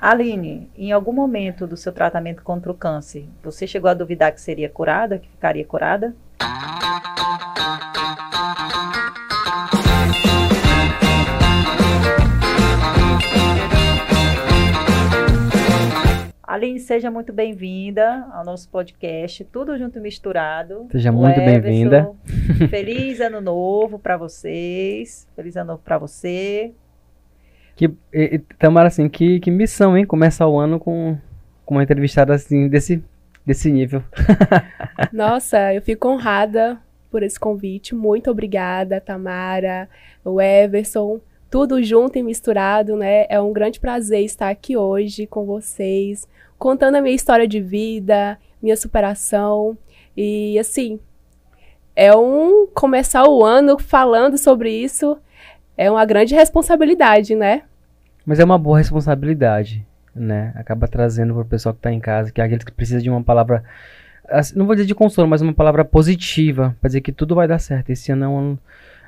Aline, em algum momento do seu tratamento contra o câncer, você chegou a duvidar que seria curada, que ficaria curada? Aline, seja muito bem-vinda ao nosso podcast, tudo junto e misturado. Seja muito bem-vinda. Feliz ano novo para vocês. Feliz ano novo para você. Que, e, Tamara, assim, que, que missão, hein? Começar o ano com, com uma entrevistada assim, desse, desse nível. Nossa, eu fico honrada por esse convite. Muito obrigada, Tamara, o Everson, tudo junto e misturado, né? É um grande prazer estar aqui hoje com vocês, contando a minha história de vida, minha superação. E assim, é um começar o ano falando sobre isso é uma grande responsabilidade, né? Mas é uma boa responsabilidade, né? Acaba trazendo para o pessoal que está em casa, que é aquele que precisa de uma palavra, não vou dizer de consolo, mas uma palavra positiva, para dizer que tudo vai dar certo. Esse ano é um ano,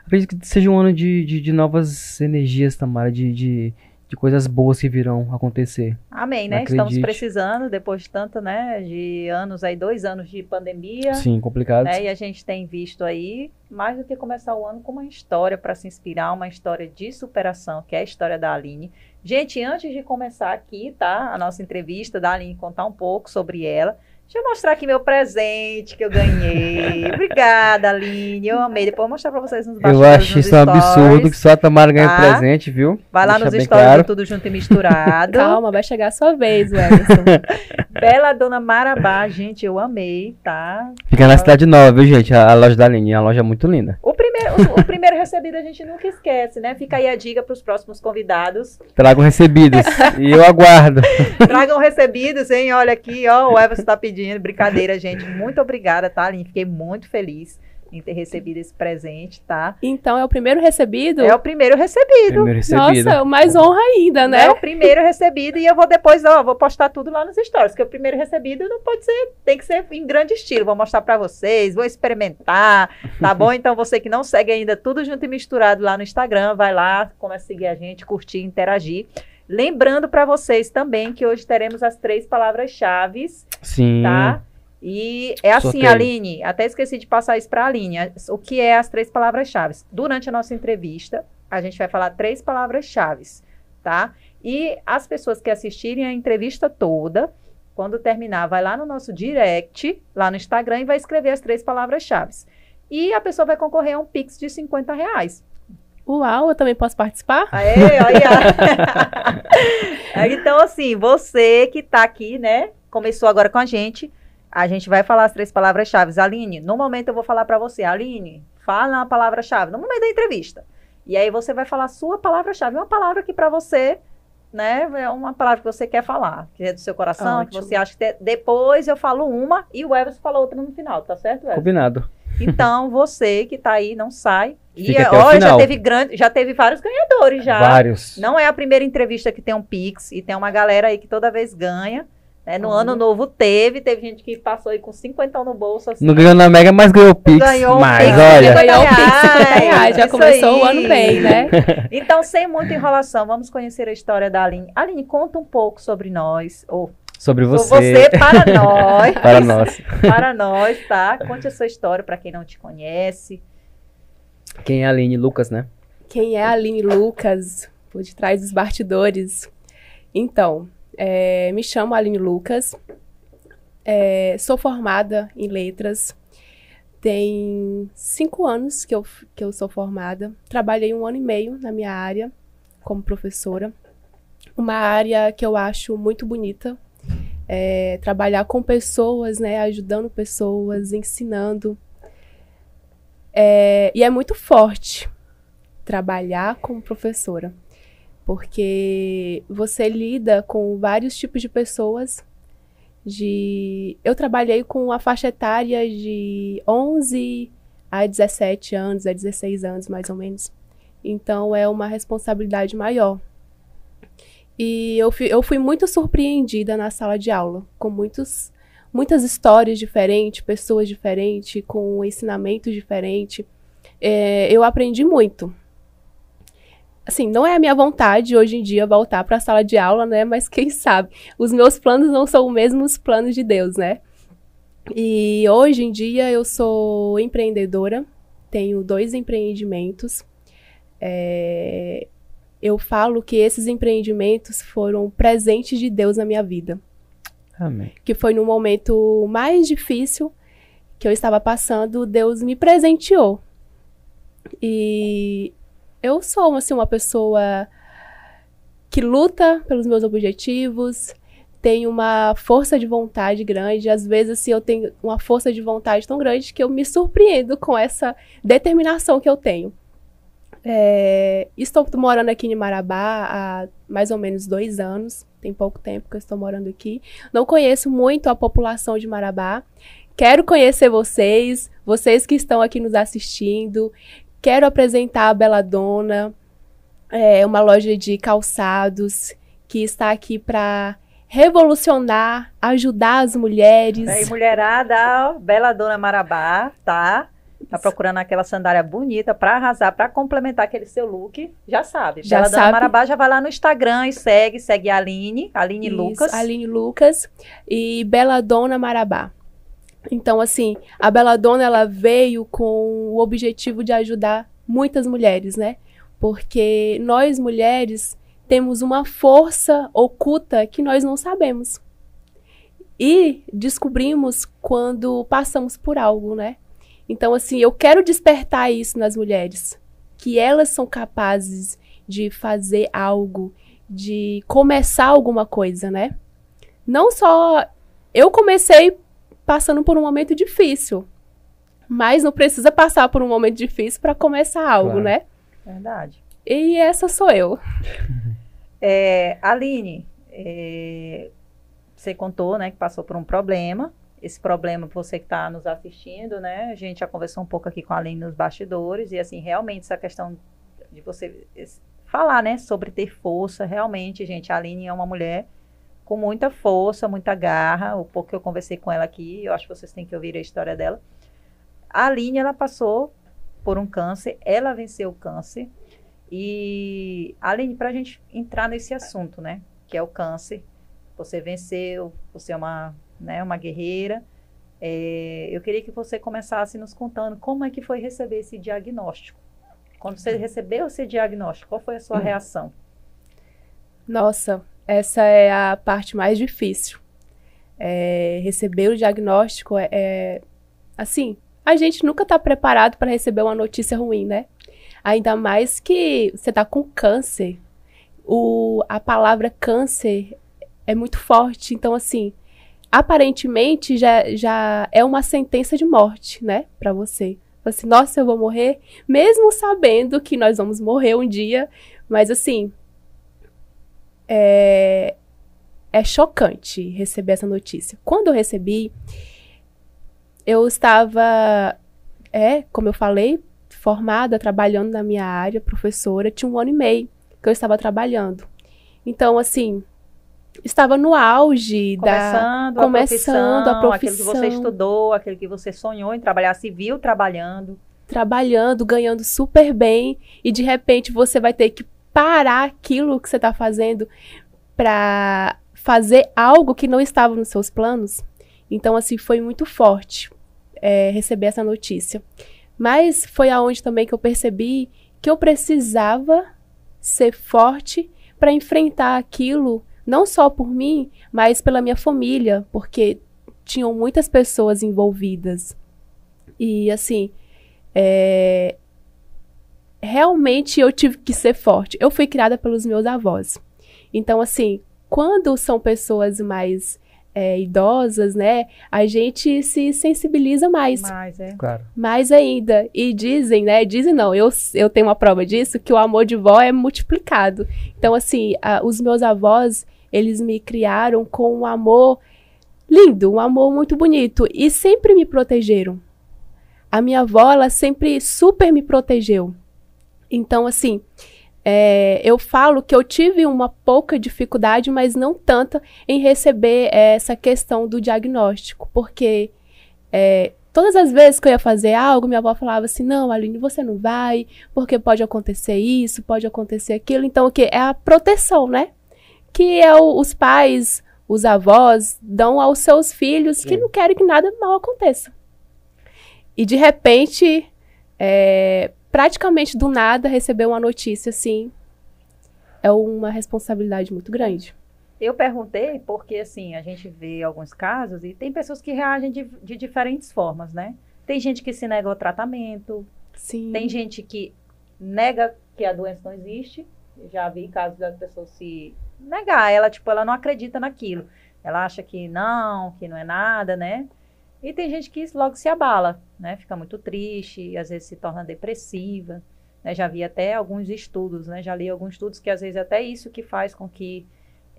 acredito que seja um ano de, de, de novas energias, Tamara, de, de, de coisas boas que virão acontecer. Amém, né? Acredite. Estamos precisando, depois de tanto, né, de anos aí, dois anos de pandemia. Sim, complicado. Né, e a gente tem visto aí, mais do que começar o ano com uma história para se inspirar, uma história de superação, que é a história da Aline. Gente, antes de começar aqui, tá, a nossa entrevista da Aline, contar um pouco sobre ela, Deixa eu mostrar aqui meu presente que eu ganhei. Obrigada, Aline. Eu amei. Depois eu vou mostrar pra vocês nos bastidores. Eu acho isso um absurdo que só a Tamara ganha tá? presente, viu? Vai lá Deixa nos stories claro. tudo junto e misturado. Calma, vai chegar a sua vez, Wellington. Bela Dona Marabá, gente, eu amei, tá? Fica na Cidade Nova, viu, gente? A, a loja da Aline. A loja é muito linda. O primeiro, o, o, primeiro recebido a gente nunca esquece, né? Fica aí a dica pros próximos convidados. Tragam recebidos. e eu aguardo. Tragam recebidos, hein? Olha aqui, ó. O Everson tá pedindo pedindo. Brincadeira, gente. Muito obrigada, tá, Aline? Fiquei muito feliz em ter recebido esse presente, tá? Então é o primeiro recebido? É o primeiro recebido. Primeiro recebido. Nossa, mais honra ainda, né? É o primeiro recebido e eu vou depois, ó, vou postar tudo lá nos stories, porque o primeiro recebido não pode ser, tem que ser em grande estilo. Vou mostrar para vocês, vou experimentar, tá bom? Então você que não segue ainda tudo junto e misturado lá no Instagram, vai lá, começa a seguir a gente, curtir, interagir. Lembrando para vocês também que hoje teremos as três palavras-chave. Sim. Tá? E é assim, Sorteio. Aline, até esqueci de passar isso para a Aline. O que é as três palavras-chave? Durante a nossa entrevista, a gente vai falar três palavras-chave, tá? E as pessoas que assistirem a entrevista toda, quando terminar, vai lá no nosso direct, lá no Instagram, e vai escrever as três palavras-chave. E a pessoa vai concorrer a um Pix de 50 reais. Uau, eu também posso participar? Aê, olha. então, assim, você que está aqui, né, começou agora com a gente, a gente vai falar as três palavras-chave. Aline, no momento eu vou falar para você, Aline, fala a palavra-chave, no momento da entrevista. E aí você vai falar a sua palavra-chave, uma palavra que para você, né, é uma palavra que você quer falar, que é do seu coração, Ótimo. que você acha que te... depois eu falo uma e o Everson fala outra no final, tá certo, Everson? Combinado. Então, você que está aí, não sai. E ó, já teve grande, já teve vários ganhadores já. Vários. Não é a primeira entrevista que tem um Pix e tem uma galera aí que toda vez ganha. Né? No uhum. ano novo teve, teve gente que passou aí com 50 no bolso. Assim, não ganhou na Mega, mas ganhou o Pix. Ganhou mas, Pix, olha. Ganhou o Pix, 50 reais. Já começou aí. o ano bem, né? Então, sem muita enrolação, vamos conhecer a história da Aline. Aline, conta um pouco sobre nós, ou sobre você. você para nós. para nós. para nós, tá? Conte a sua história para quem não te conhece. Quem é a Aline Lucas, né? Quem é a Aline Lucas, por detrás dos bastidores. Então, é, me chamo Aline Lucas, é, sou formada em letras, tem cinco anos que eu, que eu sou formada, trabalhei um ano e meio na minha área como professora, uma área que eu acho muito bonita, é, trabalhar com pessoas, né, ajudando pessoas, ensinando. É, e é muito forte trabalhar como professora, porque você lida com vários tipos de pessoas. De, eu trabalhei com a faixa etária de 11 a 17 anos, a 16 anos mais ou menos. Então é uma responsabilidade maior. E eu fui, eu fui muito surpreendida na sala de aula, com muitos, muitas histórias diferentes, pessoas diferentes, com ensinamentos diferentes. É, eu aprendi muito. Assim, não é a minha vontade hoje em dia voltar para a sala de aula, né? Mas quem sabe? Os meus planos não são os mesmos planos de Deus, né? E hoje em dia eu sou empreendedora, tenho dois empreendimentos. É, eu falo que esses empreendimentos foram presentes de Deus na minha vida. Amém. Que foi no momento mais difícil que eu estava passando, Deus me presenteou. E eu sou assim uma pessoa que luta pelos meus objetivos, tenho uma força de vontade grande. Às vezes, assim, eu tenho uma força de vontade tão grande que eu me surpreendo com essa determinação que eu tenho. É, estou morando aqui em Marabá há mais ou menos dois anos. Tem pouco tempo que eu estou morando aqui. Não conheço muito a população de Marabá. Quero conhecer vocês, vocês que estão aqui nos assistindo. Quero apresentar a Bela Dona, é uma loja de calçados que está aqui para revolucionar, ajudar as mulheres. Aí, mulherada, ó, Bela Dona Marabá, tá? Tá procurando aquela sandália bonita para arrasar, para complementar aquele seu look, já sabe. Já Bela sabe. Dona Marabá já vai lá no Instagram e segue, segue a Aline, Aline Isso, Lucas. Aline Lucas e Bela Dona Marabá. Então, assim, a Bela Dona ela veio com o objetivo de ajudar muitas mulheres, né? Porque nós mulheres temos uma força oculta que nós não sabemos. E descobrimos quando passamos por algo, né? Então, assim, eu quero despertar isso nas mulheres, que elas são capazes de fazer algo, de começar alguma coisa, né? Não só eu comecei passando por um momento difícil, mas não precisa passar por um momento difícil para começar algo, Claro. né? Verdade. E essa sou eu. É, Aline, é, você contou, né, que passou por um problema. Esse problema, você que está nos assistindo, né, a gente já conversou um pouco aqui com a Aline nos bastidores e assim, realmente essa questão de você falar, né, sobre ter força, realmente, gente, a Aline é uma mulher com muita força, muita garra. O pouco que eu conversei com ela aqui, eu acho que vocês têm que ouvir a história dela. A Aline, ela passou por um câncer, ela venceu o câncer. E, Aline, para a gente entrar nesse assunto, né, que é o câncer, você venceu, você é uma, né, uma guerreira. É, eu queria que você começasse nos contando como é que foi receber esse diagnóstico. Quando você recebeu esse diagnóstico, qual foi a sua reação? Nossa, essa é a parte mais difícil. É, receber o diagnóstico é, é- assim, a gente nunca está preparado para receber uma notícia ruim, né? Ainda mais que você está com câncer. O, a palavra câncer é muito forte, então assim, aparentemente já, já é uma sentença de morte, né, para você. Assim, nossa, eu vou morrer, mesmo sabendo que nós vamos morrer um dia, mas assim, é, é chocante receber essa notícia. Quando eu recebi, eu estava, é, como eu falei, formada, trabalhando na minha área, professora, tinha um ano e meio que eu estava trabalhando. Então, assim, estava no auge da. Começando, a, começando a profissão, aquilo que você estudou, aquilo que você sonhou em trabalhar, se viu trabalhando. trabalhando, ganhando super bem, e de repente você vai ter que parar aquilo que você está fazendo para fazer algo que não estava nos seus planos. Então, assim, foi muito forte é, receber essa notícia. Mas foi aonde também que eu percebi que eu precisava ser forte para enfrentar aquilo, não só por mim, mas pela minha família, porque tinham muitas pessoas envolvidas. E assim, é, realmente eu tive que ser forte. Eu fui criada pelos meus avós. Então, assim, quando são pessoas mais é, idosas, né, a gente se sensibiliza mais, Mas é. Claro. mais ainda. E dizem, né, dizem não, eu, eu tenho uma prova disso, que o amor de vó é multiplicado. Então, assim, a- os meus avós, eles me criaram com um amor lindo, um amor muito bonito, e sempre me protegeram. A minha avó, ela sempre super me protegeu. Então, assim, é, eu falo que eu tive uma pouca dificuldade, mas não tanta, em receber é, essa questão do diagnóstico, porque é, todas as vezes que eu ia fazer algo, minha avó falava assim: não, Aline, você não vai, porque pode acontecer isso, pode acontecer aquilo. Então, o que? É a proteção, né? Que é o, os pais, os avós dão aos seus filhos Sim. que não querem que nada mal aconteça. E de repente, é, praticamente do nada, receber uma notícia assim é uma responsabilidade muito grande. Eu perguntei porque, assim, a gente vê alguns casos e tem pessoas que reagem de, de diferentes formas, né? Tem gente que se nega ao tratamento. Sim. Tem gente que nega que a doença não existe. Eu já vi casos das pessoas se negar. Ela, tipo, ela não acredita naquilo. Ela acha que não, que não é nada, né? E tem gente que logo se abala, né? Fica muito triste, às vezes se torna depressiva. Né? Já vi até alguns estudos, né? Já li alguns estudos que às vezes até isso que faz com que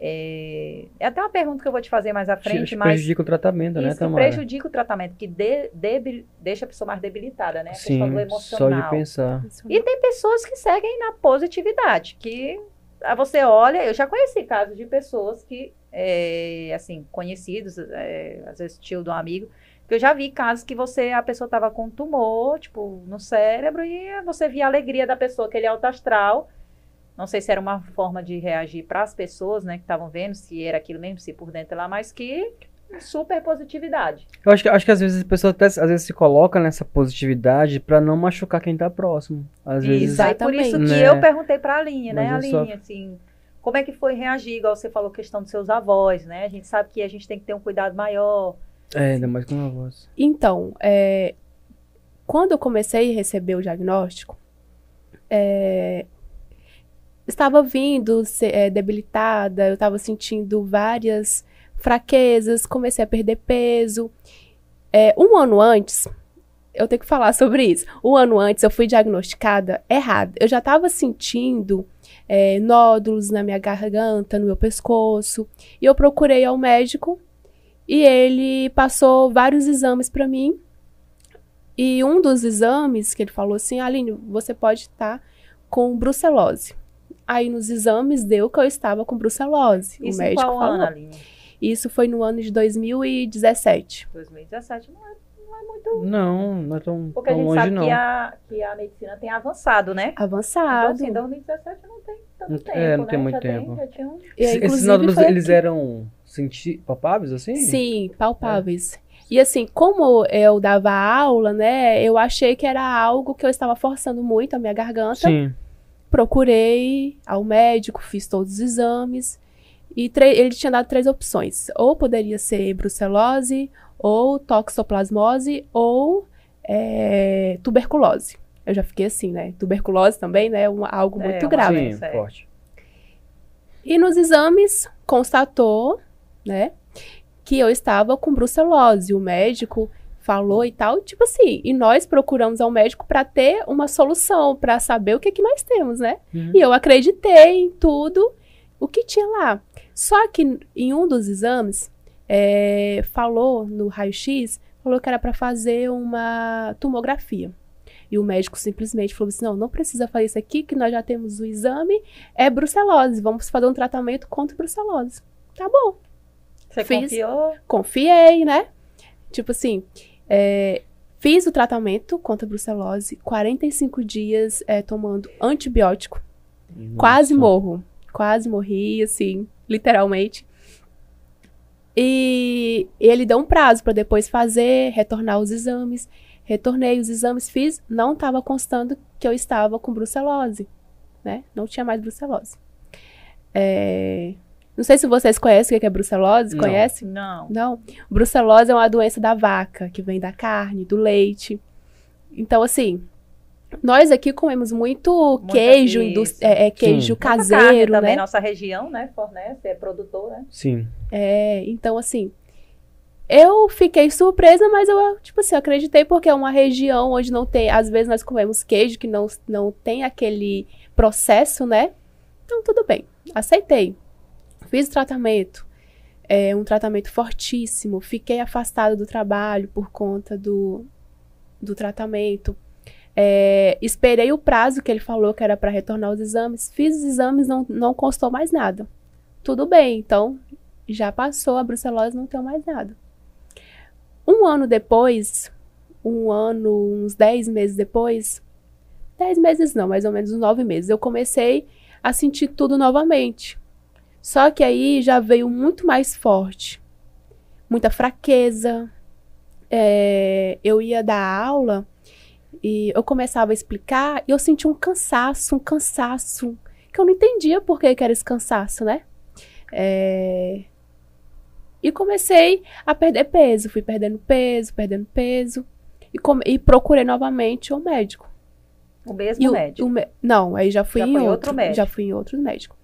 é, é, até uma pergunta que eu vou te fazer mais à frente, mas... prejudica o tratamento, né, Tamara? prejudica o tratamento, que de, debil, deixa a pessoa mais debilitada, né? A Sim, do emocional. só de pensar. E tem pessoas que seguem na positividade, que a você olha... Eu já conheci casos de pessoas que, é, assim, conhecidos, é, às vezes tio de um amigo, eu já vi casos que você, a pessoa estava com tumor, tipo, no cérebro, e você via a alegria da pessoa, aquele alto astral não sei se era uma forma de reagir para as pessoas, né, que estavam vendo, se era aquilo mesmo, se por dentro lá, mas que super positividade. Eu acho que, acho que às vezes a pessoa até, às vezes se coloca nessa positividade para não machucar quem está próximo. Às vezes, Exatamente. por isso que né? eu perguntei para a Aline, né, Aline, só... assim, como é que foi reagir, igual você falou, questão dos seus avós, né? A gente sabe que a gente tem que ter um cuidado maior. É, ainda mais com avós. Então, é, quando eu comecei a receber o diagnóstico, é, estava vindo é, debilitada, eu estava sentindo várias fraquezas, comecei a perder peso. É, um ano antes, eu tenho que falar sobre isso. Um ano antes, eu fui diagnosticada errada. Eu já estava sentindo é, nódulos na minha garganta, no meu pescoço, e eu procurei ao médico e ele passou vários exames para mim. E um dos exames que ele falou assim, Aline, você pode estar tá com brucelose. Aí nos exames deu que eu estava com brucelose. Isso o médico qual falou. Ano, Aline? Isso foi no ano de 2017. 2017 não é, não é muito. Não, não é tão, Porque tão a gente longe, sabe não. Que, a, que a medicina tem avançado, né? Avançado. Então, assim, 2017 não tem tanto tempo. É, não né? tem muito já tempo. Tem, um... e, Esses nódulos, eles eram senti palpáveis, assim? Sim, palpáveis. É. E assim, como eu dava aula, né, eu achei que era algo que eu estava forçando muito a minha garganta. Sim procurei ao médico, fiz todos os exames e ele tinha dado três opções. Ou poderia ser brucelose, ou toxoplasmose, ou é, tuberculose. Eu já fiquei assim, né? Tuberculose também, né? Um, algo é, muito grave. Sim, forte. E nos exames constatou, né, que eu estava com brucelose. O médico falou e tal, tipo assim, e nós procuramos ao médico para ter uma solução, para saber o que que nós temos, né? Uhum. E eu acreditei em tudo o que tinha lá. Só que em um dos exames, é, falou no raio-x, falou que era para fazer uma tomografia. E o médico simplesmente falou assim: não, não precisa fazer isso aqui, que nós já temos o exame, é brucelose, vamos fazer um tratamento contra brucelose. Tá bom. Você Fiz, confiou? Confiei, né? Tipo assim, é, fiz o tratamento contra a brucelose, 45 dias é, tomando antibiótico. Nossa. Quase morro. Quase morri, assim, literalmente. E ele deu um prazo para depois fazer, retornar os exames. Retornei os exames, fiz, não estava constando que eu estava com brucelose, né? Não tinha mais brucelose. É, não sei se vocês conhecem o que é brucelose. Não. Conhece? Não. Não. Brucelose é uma doença da vaca, que vem da carne, do leite. Então, assim, nós aqui comemos muito Muita queijo, é, é, queijo Sim. caseiro, né? também nossa região, né, fornece, é produtor, né? Sim. É, então assim, eu fiquei surpresa, mas eu, tipo assim, acreditei porque é uma região onde não tem, às vezes nós comemos queijo que não, não tem aquele processo, né? Então tudo bem, aceitei. Fiz tratamento, é, um tratamento fortíssimo. Fiquei afastada do trabalho por conta do, do tratamento. É, esperei o prazo que ele falou que era para retornar os exames. Fiz os exames, não, não constou mais nada. Tudo bem, então já passou a brucelose, não tem mais nada. Um ano depois, um ano, uns 10 meses depois, 10 meses não, mais ou menos uns 9 meses, eu comecei a sentir tudo novamente. Só que aí já veio muito mais forte. Muita fraqueza. É, eu ia dar aula e eu começava a explicar e eu sentia um cansaço, um cansaço, que eu não entendia por que, que era esse cansaço, né? É, e comecei a perder peso, fui perdendo peso, perdendo peso. E, e procurei novamente o médico. O mesmo o, médico? O, não, aí já fui já em outro, outro, médico. Já fui em outro médico.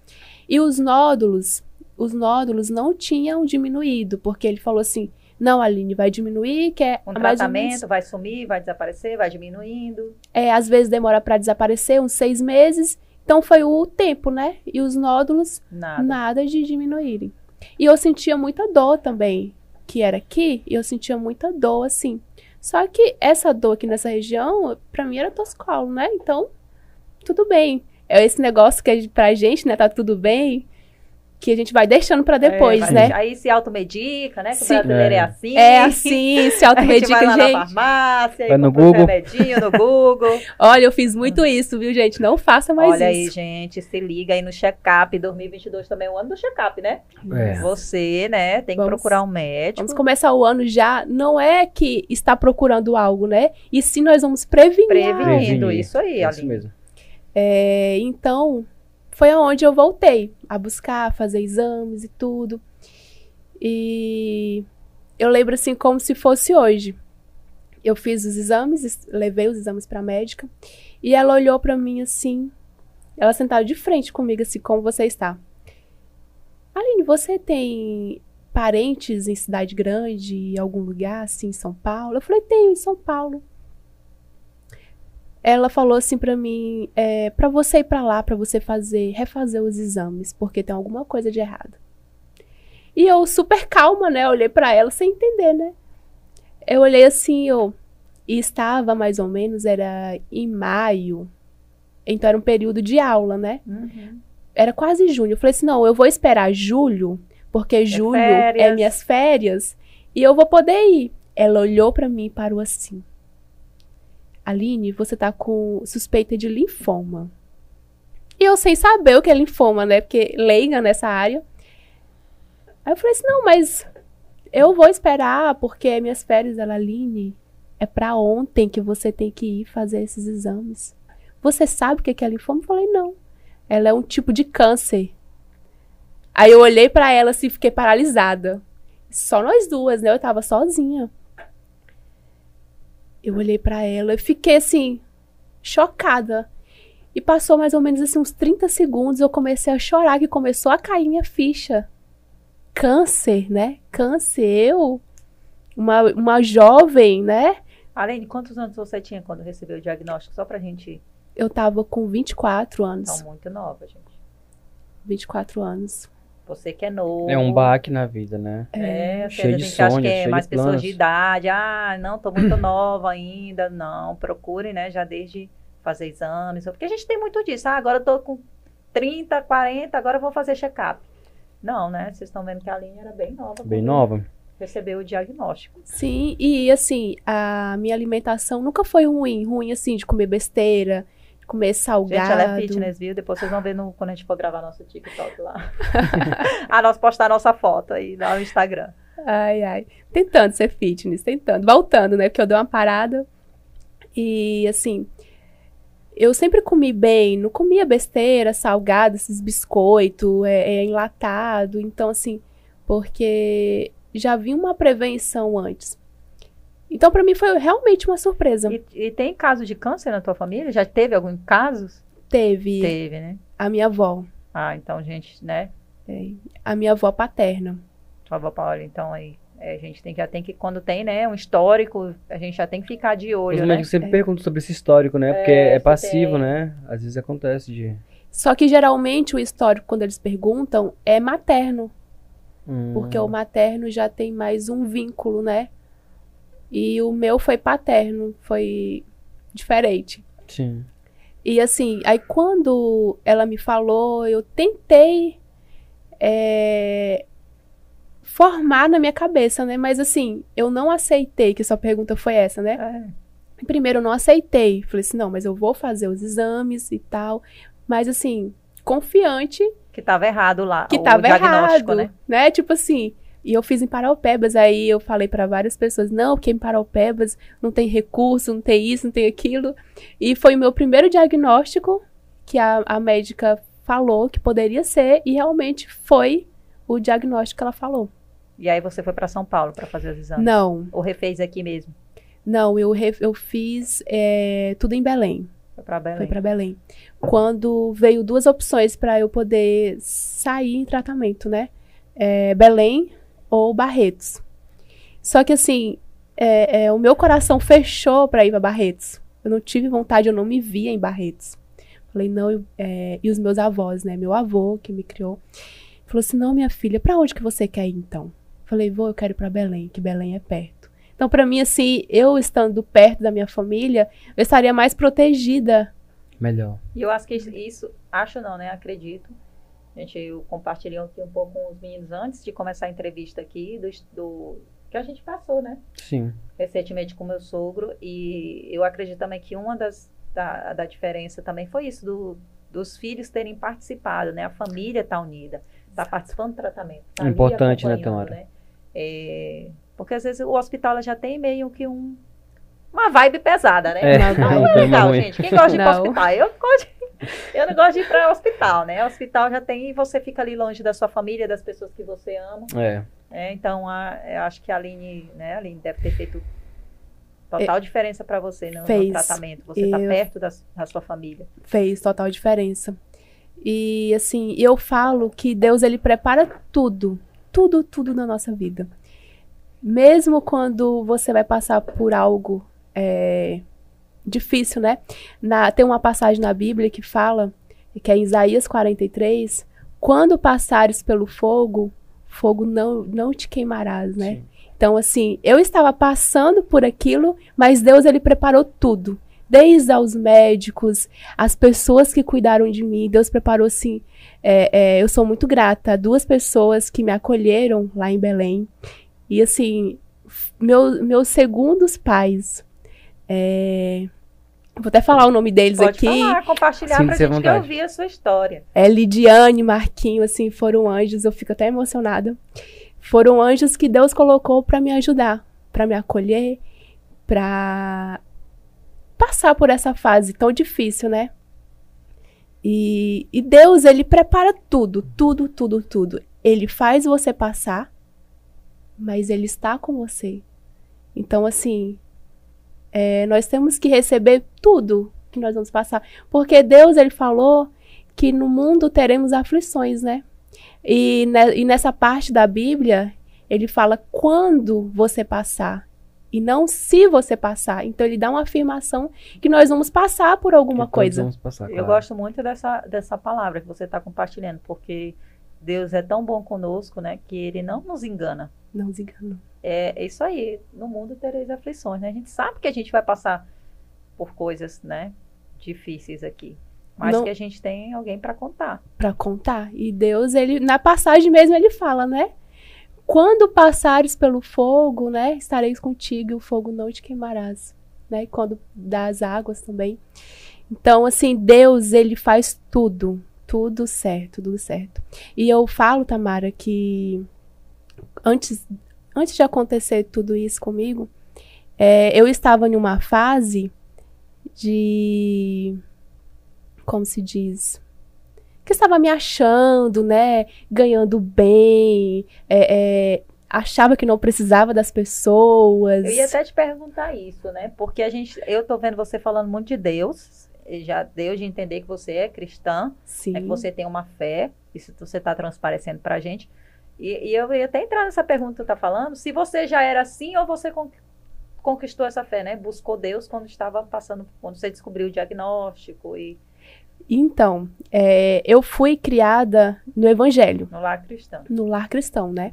E os nódulos, os nódulos não tinham diminuído, porque ele falou assim: não, Aline, vai diminuir, que é um tratamento, vai sumir, vai desaparecer, vai diminuindo. É, às vezes demora para desaparecer, uns seis meses. Então foi o tempo, né? E os nódulos, nada, nada de diminuírem. E eu sentia muita dor também, que era aqui, e eu sentia muita dor, assim. Só que essa dor aqui nessa região, pra mim era toscolo, né? Então, tudo bem. É esse negócio que pra gente, né, tá tudo bem, que a gente vai deixando para depois, é, né? Aí se automedica, né? Que Sim. o brasileiro é, É. assim. É assim, se A automedica, gente vai lá gente. na farmácia, Vai no um Google. remedinho no Google. Olha, eu fiz muito isso, viu, gente? Não faça mais Olha aí, isso. gente, se liga aí no check-up. 2022 também é o ano do check-up, né? É. Você, né, tem que Vamos- procurar um médico. Vamos começar o ano já, não é que está procurando algo, né? E sim nós vamos prevenir. Prevenindo, Prevenir. isso aí, É isso Aline. mesmo. É, então, foi aonde eu voltei a buscar, fazer exames e tudo. E eu lembro assim como se fosse hoje. Eu fiz os exames, es- levei os exames para a médica, e ela olhou para mim assim, ela sentada de frente comigo assim, como você está? Aline, você tem parentes em cidade grande, em algum lugar assim, em São Paulo? Eu falei, tenho em São Paulo ela falou assim pra mim, é, para você ir pra lá, pra você fazer, refazer os exames, porque tem alguma coisa de errado. E eu super calma, né? Olhei pra ela sem entender, né? Eu olhei assim, eu e estava mais ou menos era em maio. Então era um período de aula, né? Uhum. Era quase junho. Eu falei assim: "Não, eu vou esperar julho, porque julho é férias. minhas férias e eu vou poder ir". Ela olhou pra mim e parou assim. Aline, você tá com suspeita de linfoma. E eu sem saber o que é linfoma, né? Porque leiga nessa área. Aí eu falei assim, não, mas eu vou esperar, porque minhas férias, ela, Aline, é pra ontem que você tem que ir fazer esses exames. Você sabe o que é linfoma? Eu falei, não. Ela é um tipo de câncer. Aí eu olhei pra ela assim, fiquei paralisada. Só nós duas, né? Eu tava sozinha. Eu olhei pra ela e fiquei assim, chocada. E passou mais ou menos assim uns 30 segundos, eu comecei a chorar, que começou a cair minha ficha. Câncer, né? Câncer, eu, uma, uma jovem, né? Aline, quantos anos você tinha quando recebeu o diagnóstico? Só pra gente. Eu tava com 24 anos. Então, muito nova, gente. 24 anos. Você que é novo. É um baque na vida, né? É, às Cheio de a gente acha sonhos, que é cheio mais de pessoas planos. de idade. Ah, não, tô muito nova ainda. Não, procure, né, já desde fazer exames. Porque a gente tem muito disso. Ah, agora eu tô com 30, 40, agora eu vou fazer check-up. Não, né? Vocês estão vendo que a linha era bem nova. Bem nova. Recebeu o diagnóstico. Sim, e assim, a minha alimentação nunca foi ruim. Ruim, assim, de comer besteira, comer salgado. Gente, ela é fitness, viu? Depois vocês vão ver no, quando a gente for gravar nosso TikTok lá. ah, nós postar nossa foto aí no Instagram. Ai, ai. Tentando ser fitness, tentando. Voltando, né? Porque eu dei uma parada. E, assim, eu sempre comi bem. Não comia besteira, salgado, esses biscoitos, é, é enlatado. Então, assim, porque já vi uma prevenção antes. Então, pra mim, foi realmente uma surpresa. E, e tem caso de câncer na tua família? Já teve algum casos? Teve Teve, né? a minha avó. Ah, então, gente, né? é, a minha avó paterna. Tua avó Paula, então aí. é, a gente tem, já tem que, quando tem, né, um histórico, a gente já tem que ficar de Os olho, né? médicos sempre É. perguntam sobre esse histórico, né? Porque É, é, passivo, tem. né? Às vezes acontece de. Só que geralmente o histórico, quando eles perguntam, é materno. Hum, Porque o materno já tem mais um vínculo, né? E o meu foi paterno, foi diferente. Sim. E assim, aí quando ela me falou, eu tentei é, formar na minha cabeça, né? Mas assim, eu não aceitei que sua pergunta foi essa, né? É. Primeiro, eu não aceitei. Falei assim, não, mas eu vou fazer os exames e tal. Mas assim, confiante Que estava errado lá. que o tava diagnóstico, errado, né? Tipo assim, e eu fiz em Paraupebas, aí eu falei pra várias pessoas, não, porque em Paraupebas não tem recurso, não tem isso, não tem aquilo. E foi o meu primeiro diagnóstico que a, a médica falou que poderia ser, e realmente foi o diagnóstico que ela falou. E aí você foi para São Paulo para fazer os exames? Não, Ou refez aqui mesmo? não, eu, re- eu fiz é, tudo em Belém. Foi para Belém. Foi pra Belém. Quando veio duas opções pra eu poder sair em tratamento, né? É, Belém ou Barretos. Só que assim, é, é, o meu coração fechou pra ir pra Barretos. Eu não tive vontade, eu não me via em Barretos. Falei, não, eu- é, e os meus avós, né? Meu avô que me criou. Falou assim: não, minha filha, pra onde que você quer ir então? Falei, vou, eu quero ir pra Belém, que Belém é perto. Então, pra mim, assim, eu estando perto da minha família, eu estaria mais protegida Melhor. E eu acho que isso- isso, acho não, né? Acredito. A gente eu compartilhei aqui um pouco com os meninos antes de começar a entrevista aqui, do, do- que a gente passou, né? Sim. Recentemente com meu sogro. E eu acredito também que uma das da, da diferença também foi isso, do, dos filhos terem participado, né? A família tá unida, tá participando do tratamento. Tá Importante, né, Tamara? É, porque às vezes o hospital já tem meio que um, uma vibe pesada, né? É, vibe. Não é legal, gente. Quem gosta de ir para Não. hospital? Eu não gosto de, eu não gosto de ir para hospital, né? Hospital já tem e você fica ali longe da sua família, das pessoas que você ama. É. né? Então, a, eu acho que a Aline, né? A Aline deve ter feito total diferença para você no, no Fez. tratamento. Você está Eu- perto da, da sua família. fez total diferença. E assim, eu falo que Deus ele prepara tudo, tudo, tudo na nossa vida. Mesmo quando você vai passar por algo é, difícil, né? Na, tem uma passagem na Bíblia que fala, que é em Isaías 43, quando passares pelo fogo, fogo não, não te queimarás, né? Sim. Então, assim, eu estava passando por aquilo, mas Deus, ele preparou tudo. Desde aos médicos, as pessoas que cuidaram de mim, Deus preparou, assim, é, é, eu sou muito grata a duas pessoas que me acolheram lá em Belém. E, assim, meu, meus segundos pais, é, vou até falar o nome deles Pode aqui. falar, compartilhar para Sinta-se à gente que vontade. ouvir a sua história. É, Lidiane, Marquinho, assim, foram anjos, eu fico até emocionada. Foram anjos que Deus colocou para me ajudar, para me acolher, para passar por essa fase tão difícil, né? E, e Deus, ele prepara tudo, tudo, tudo, tudo. Ele faz você passar, mas ele está com você. Então, assim, é, nós temos que receber tudo que nós vamos passar. Porque Deus, ele falou que no mundo teremos aflições, né? E, ne- e nessa parte da Bíblia, ele fala quando você passar. E não se você passar. Então ele dá uma afirmação que nós vamos passar por alguma Que coisa. Vamos passar, Eu claro. gosto muito dessa, dessa palavra que você está compartilhando, porque Deus é tão bom conosco, né? Que Ele não nos engana. Não se engana. É isso aí. No mundo tereis aflições, né? A gente sabe que a gente vai passar por coisas, né? Difíceis aqui. Mas Não- que a gente tem alguém para contar. Para contar. E Deus, ele na passagem mesmo ele fala, né? Quando passares pelo fogo, né, estareis contigo e o fogo não te queimarás, né? E quando das águas também. Então, assim, Deus, ele faz tudo, tudo certo, tudo certo. E eu falo, Tamara, que antes, antes de acontecer tudo isso comigo, é, eu estava em uma fase de. Como se diz? Que estava me achando, né? Ganhando bem, é, é, achava que não precisava das pessoas. Eu ia até te perguntar isso, né? Porque a gente, eu tô vendo você falando muito de Deus. Já deu de entender que você é cristã, Sim. é que você tem uma fé. Isso você está transparecendo pra gente. E, e eu ia até entrar nessa pergunta que tu tá falando, se você já era assim ou você con- conquistou essa fé, né? Buscou Deus quando estava passando, quando você descobriu o diagnóstico e Então, é, eu fui criada no Evangelho. no lar cristão. no lar cristão, né?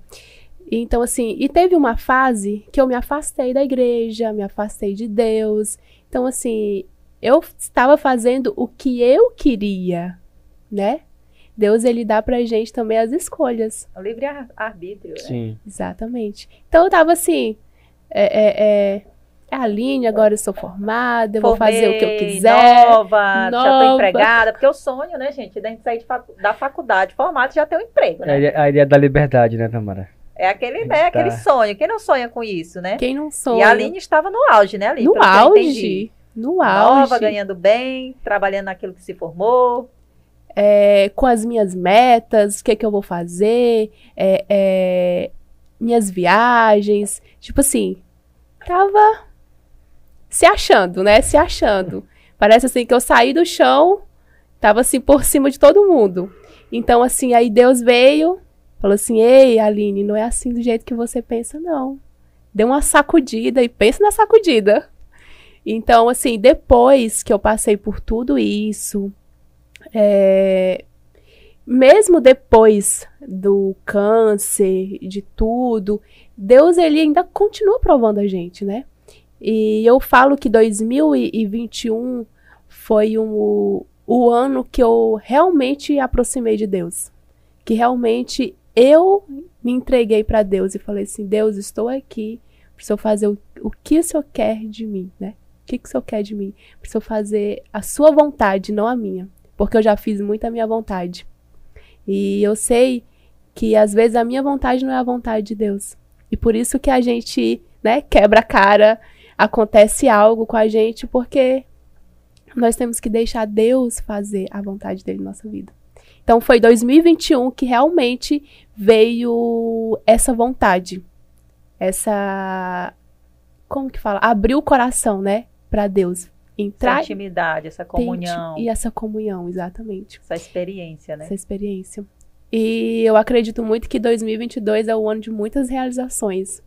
Então, assim, e teve uma fase que eu me afastei da igreja, me afastei de Deus. Então, assim, eu estava fazendo o que eu queria, né? Deus ele dá pra gente também as escolhas. O livre ar- arbítrio. né? Sim. Exatamente. Então eu tava assim, é, é, é, é a Aline, agora eu sou formada, eu vou fazer o que eu Formei, quiser. Nova, já tô nova. empregada. Porque o sonho, né, gente, da gente sair da faculdade formado já ter um emprego, É a né? ideia- a ideia da liberdade, né, Tamara? É aquele, né, aquele sonho. Quem não sonha com isso, né? Quem não E sonha? a Aline estava no auge, né, Aline? no Pelo entendi. auge. No Nova, ganhando bem, trabalhando naquilo que se formou. é, com as minhas metas, o que, que eu vou fazer, é, é, minhas viagens. Tipo assim, tava se achando, né? Se achando. Parece assim que eu saí do chão, tava assim por cima de todo mundo. Então, assim, aí Deus veio, falou assim: Ei, Aline, não é assim do jeito que você pensa, não. Deu uma sacudida e pensa na sacudida. Então, assim, depois que eu passei por tudo isso, é, mesmo depois do câncer, de tudo, Deus ele ainda continua provando a gente, né? E eu falo que 2021 foi um, o ano que eu realmente aproximei de Deus. Que realmente eu me entreguei para Deus e falei assim: Deus, estou aqui para o Senhor fazer o, o que o Senhor quer de mim, né? O que, que o Senhor quer de mim? Para o Senhor fazer a sua vontade, não a minha porque eu já fiz muito a minha vontade. E eu sei que às vezes a minha vontade não é a vontade de Deus. E por isso que a gente, né, quebra a cara, acontece algo com a gente, porque nós temos que deixar Deus fazer a vontade dele na nossa vida. Então foi 2021 que realmente veio essa vontade. Essa como que fala? Abriu o coração, né, para Deus. Essa Entrar intimidade, essa comunhão, E essa comunhão, exatamente. essa experiência, né? Essa experiência. E eu acredito muito que 2022 é o ano de muitas realizações.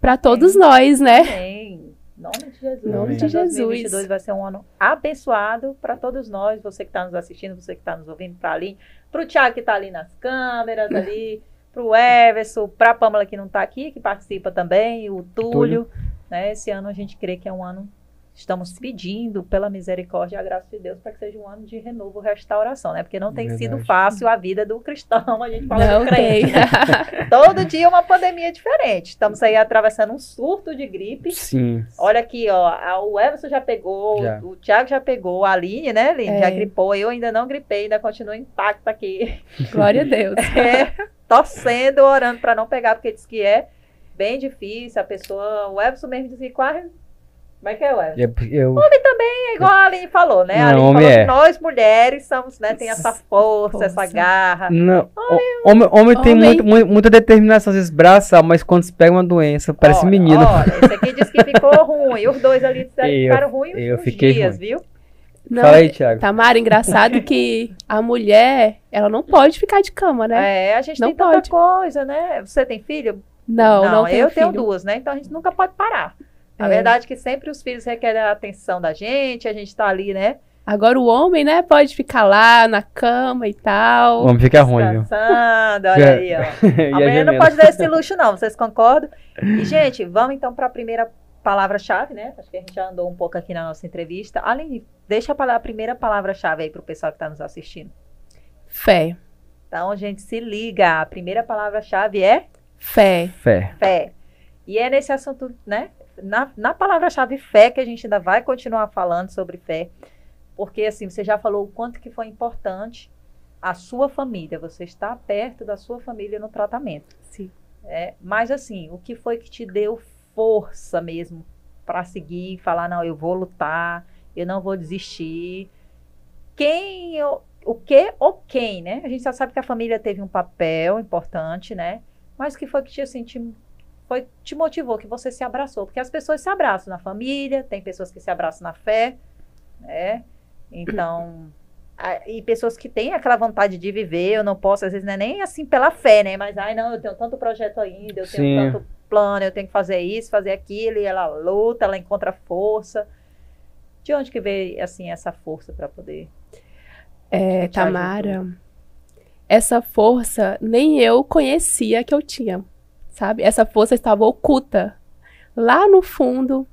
Para todos nós, né? Amém. Em nome de Jesus. Em nome de? Jesus. 2022 vai ser um ano abençoado para todos nós, você que está nos assistindo, você que está nos ouvindo, para ali, para o Thiago que está ali nas câmeras, ali, para o Everson, para a Pamela que não está aqui, que participa também, o Túlio. Túlio. Né? Esse ano a gente crê que é um ano, estamos pedindo pela misericórdia e a graça de Deus para que seja um ano de renovo, restauração, né? Porque não tem sido Verdade. fácil a vida do cristão, a gente fala Não do tem. crente, né? Todo dia uma pandemia diferente. Estamos aí atravessando um surto de gripe. Sim. Olha aqui, ó, o Everson já pegou, Já. o Thiago já pegou, a Aline, né, Aline? É. Já gripou, eu ainda não gripei, ainda continuo intacta aqui. Glória a Deus. É, torcendo, orando para não pegar, porque diz que é bem difícil, a pessoa, o Everson mesmo diz que quase... Como é que é o Everson? Eu, eu, É igual a Aline falou, né? A Não, Aline homem falou é. que nós mulheres somos, né, tem essa força, essa garra. não, o- homem, homem tem Homem. muito, muito- muita determinação, às vezes braçal, mas quando se pega uma doença, parece Olha, menino. Olha, esse aqui disse que ficou ruim. Os dois ali disseram que Eu- ficaram ruins eu uns fiquei dias, ruim. viu? Não, Fala aí, Thiago. Tamara, engraçado que a mulher, ela não pode ficar de cama, né? É, a gente Não tem tanta pode. coisa, né? Você tem filho? Não, não, tem eu tenho filho. duas, né? Então a gente nunca pode parar. A É. verdade é que sempre os filhos requerem a atenção da gente, a gente tá ali, né? Agora o homem, né, pode ficar lá na cama e O tal. homem fica ruim, viu? Olha aí, ó. A a mulher não pode dar esse luxo, não. Vocês concordam? E, gente, vamos então para a primeira palavra-chave, né? Acho que a gente já andou um pouco aqui na nossa entrevista. Aline, deixa a a primeira palavra-chave aí para o pessoal que está nos assistindo. Fé. Então, gente, se liga. A primeira palavra-chave é Fé. Fé. fé. E é nesse assunto, né? Na, na palavra-chave fé que a gente ainda vai continuar falando sobre fé. Porque, assim, você já falou o quanto que foi importante a sua família. Você está perto da sua família no tratamento. Sim. É, mas assim, o que foi que te deu força mesmo para seguir falar, não, eu vou lutar, eu não vou desistir. Quem, eu- o que ou quem, né? A gente já sabe que a família teve um papel importante, né? Mas o que foi que te, assim, te, foi, te motivou, que você se abraçou? Porque as pessoas se abraçam na família, tem pessoas que se abraçam na fé, né? Então, a- e pessoas que têm aquela vontade de viver, eu não posso, às vezes não é nem assim pela fé, né? Mas, ai, não, eu tenho tanto projeto ainda, eu Sim. tenho tanto plano, eu tenho que fazer isso, fazer aquilo, e ela luta, ela encontra força. De onde que veio, assim, essa força para poder... É, Tamara, essa força nem eu conhecia que eu tinha, sabe? Essa força estava oculta lá no fundo.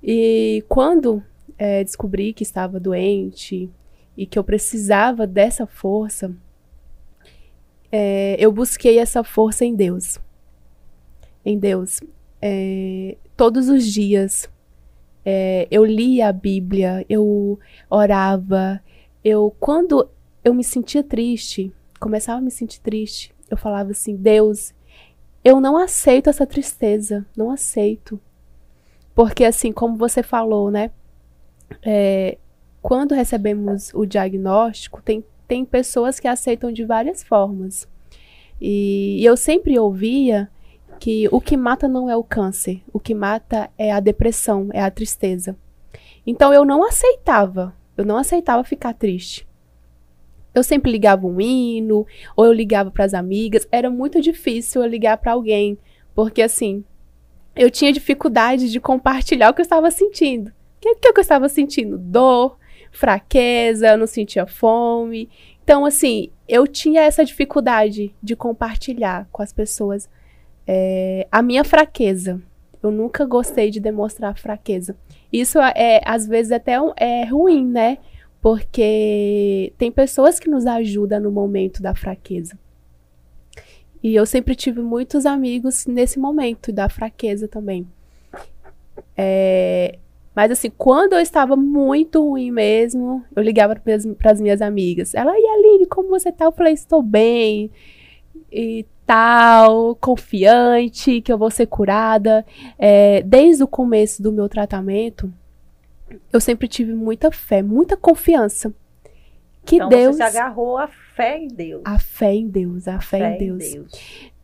E quando é, descobri que estava doente e que eu precisava dessa força, é, eu busquei essa força em Deus. Em Deus. É, todos os dias. É, eu lia a Bíblia, eu orava. Eu, quando eu me sentia triste, começava a me sentir triste, eu falava assim: Deus, eu não aceito essa tristeza, não aceito. Porque, assim, como você falou, né? É, quando recebemos o diagnóstico, tem, tem pessoas que aceitam de várias formas. E, e eu sempre ouvia que o que mata não é o câncer, o que mata é a depressão, é a tristeza. Então eu não aceitava, eu não aceitava ficar triste. Eu sempre ligava um hino, ou eu ligava para as amigas. Era muito difícil eu ligar para alguém, porque assim, eu tinha dificuldade de compartilhar o que eu estava sentindo. O que, que eu estava sentindo? Dor, fraqueza, eu não sentia fome. Então, assim, eu tinha essa dificuldade de compartilhar com as pessoas é, a minha fraqueza. Eu nunca gostei de demonstrar fraqueza. Isso é, às vezes, até é ruim, né? Porque tem pessoas que nos ajudam no momento da fraqueza. E eu sempre tive muitos amigos nesse momento da fraqueza também. É, mas assim, quando eu estava muito ruim mesmo, eu ligava para as minhas amigas. Ela, e Aline, como você tá? Eu falei, estou bem. E tal, confiante, que eu vou ser curada. É, desde o começo do meu tratamento, eu sempre tive muita fé, muita confiança. Que então Deus. Você se agarrou à fé em Deus. A fé em Deus, a, a fé, fé, em Deus. Em Deus.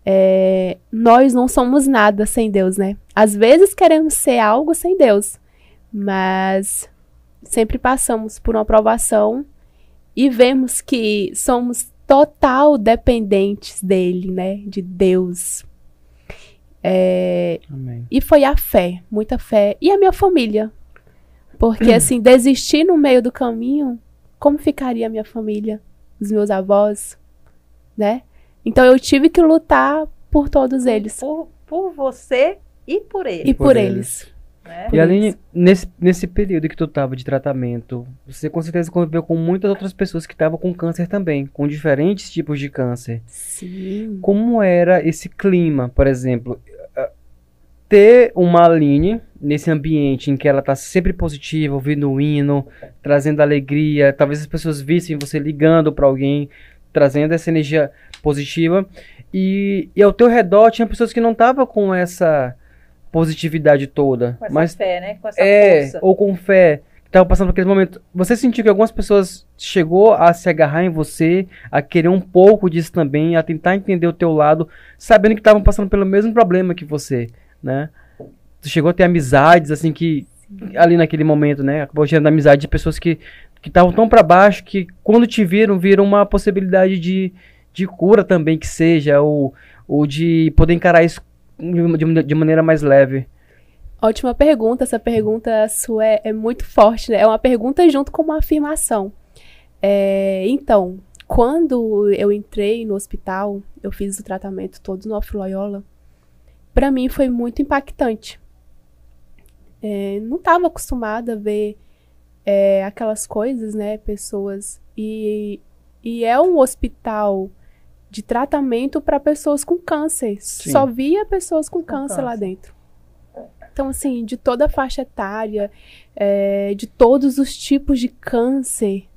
É, nós não somos nada sem Deus, né? Às vezes queremos ser algo sem Deus, mas sempre passamos por uma aprovação e vemos que somos total dependentes dele, né? De Deus. É, e foi a fé, muita fé. E a minha família. Porque, hum. assim, desistir no meio do caminho, como ficaria a minha família? Os meus avós, né? Então eu tive que lutar por todos eles. Por, por você e por eles. E por, por eles. eles. Né? E Aline, nesse, nesse período que tu estava de tratamento, você com certeza conviveu com muitas outras pessoas que estavam com câncer também, com diferentes tipos de câncer. Sim. Como era esse clima, por exemplo? Eh, ter uma Aline nesse ambiente em que ela está sempre positiva, ouvindo o hino, trazendo alegria, talvez as pessoas vissem você ligando para alguém, trazendo essa energia positiva, e, e ao teu redor tinha pessoas que não estavam com essa positividade toda. Com essa mas fé, né? Com essa é, força. ou com fé. Tava passando por aquele momento. Você sentiu que algumas pessoas chegou a se agarrar em você, a querer um pouco disso também, a tentar entender o teu lado, sabendo que estavam passando pelo mesmo problema que você, né? Tu chegou a ter amizades, assim, que ali naquele momento, né? Acabou gerando amizade de pessoas que que estavam tão para baixo que quando te viram, viram uma possibilidade de, de cura também que seja, ou, ou de poder encarar isso de, de maneira mais leve? Ótima pergunta. Essa pergunta sua é, é, muito forte, né? É uma pergunta junto com uma afirmação. É, então, quando eu entrei no hospital, eu fiz o tratamento todo no Off-Loyola, para mim foi muito impactante. É, não estava acostumada a ver é, aquelas coisas, né? Pessoas. E, e é um hospital de tratamento para pessoas com câncer. Sim. Só via pessoas com, com câncer, câncer, lá dentro. Então, assim, de toda a faixa etária, é, de todos os tipos de câncer.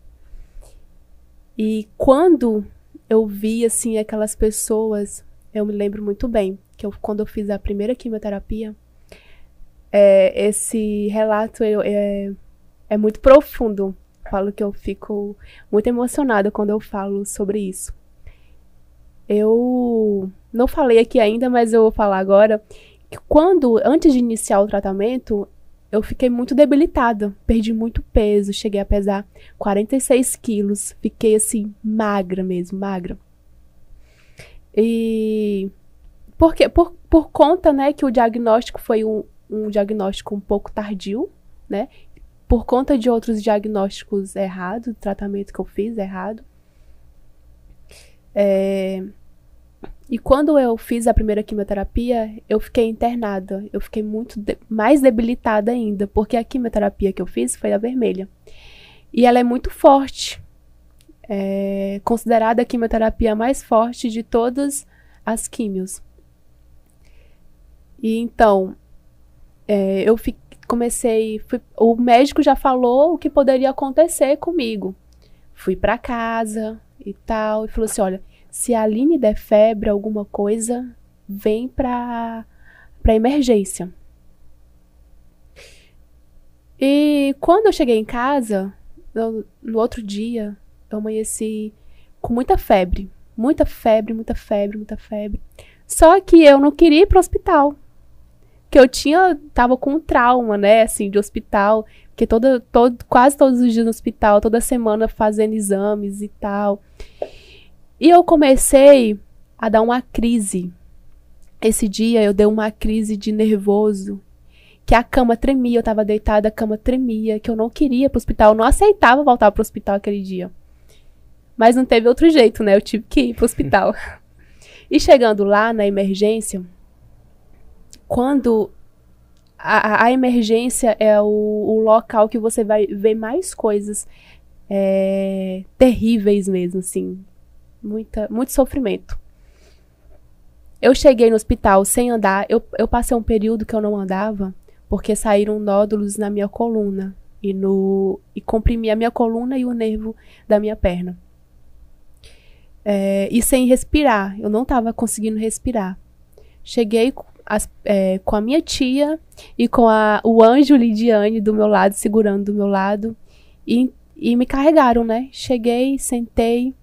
E quando eu vi, assim, aquelas pessoas, eu me lembro muito bem, que eu, quando eu fiz a primeira quimioterapia, é, esse relato é, é muito profundo. Falo que eu fico muito emocionada quando eu falo sobre isso. Eu não falei aqui ainda, mas eu vou falar agora que quando, antes de iniciar o tratamento, eu fiquei muito debilitada, perdi muito peso, cheguei a pesar 46 quilos, fiquei assim, magra mesmo, magra. E porque, por, por conta, né, que o diagnóstico foi um, um diagnóstico um pouco tardio, né, por conta de outros diagnósticos errados, tratamento que eu fiz errado, é... E quando eu fiz a primeira quimioterapia, eu fiquei internada. Eu fiquei muito de... mais debilitada ainda, porque a quimioterapia que eu fiz foi a vermelha. E ela é muito forte. é considerada a quimioterapia mais forte de todas as químios. E então, é, eu fi, comecei. Fui, o médico já falou o que poderia acontecer comigo. Fui para casa e tal, e falou assim: olha, se a Aline der febre, alguma coisa, vem pra, pra emergência. E quando eu cheguei em casa, eu, no outro dia, eu amanheci com muita febre. Muita febre, muita febre, muita febre. Só que eu não queria ir pro hospital. Que eu tinha, tava com um trauma, né, assim, de hospital. Porque toda, todo, quase todos os dias no hospital, toda semana fazendo exames e tal. E eu comecei a dar uma crise. Esse dia eu dei uma crise de nervoso que a cama tremia, eu tava deitada, a cama tremia, que eu não queria pro hospital, eu não aceitava voltar pro hospital aquele dia. Mas não teve outro jeito, né? Eu tive que ir pro hospital. e chegando lá na emergência, quando a, a emergência é o, o, local que você vai ver mais coisas é, terríveis mesmo, assim. Muita, muito sofrimento. Eu cheguei no hospital sem andar, eu, eu passei um período que eu não andava, porque saíram nódulos na minha coluna e no e comprimi a minha coluna e o nervo da minha perna. É, e sem respirar, eu não estava conseguindo respirar. Cheguei as, é, com a minha tia e com a, o anjo Lidiane do meu lado, segurando do meu lado, e, e me carregaram, né? Cheguei, sentei,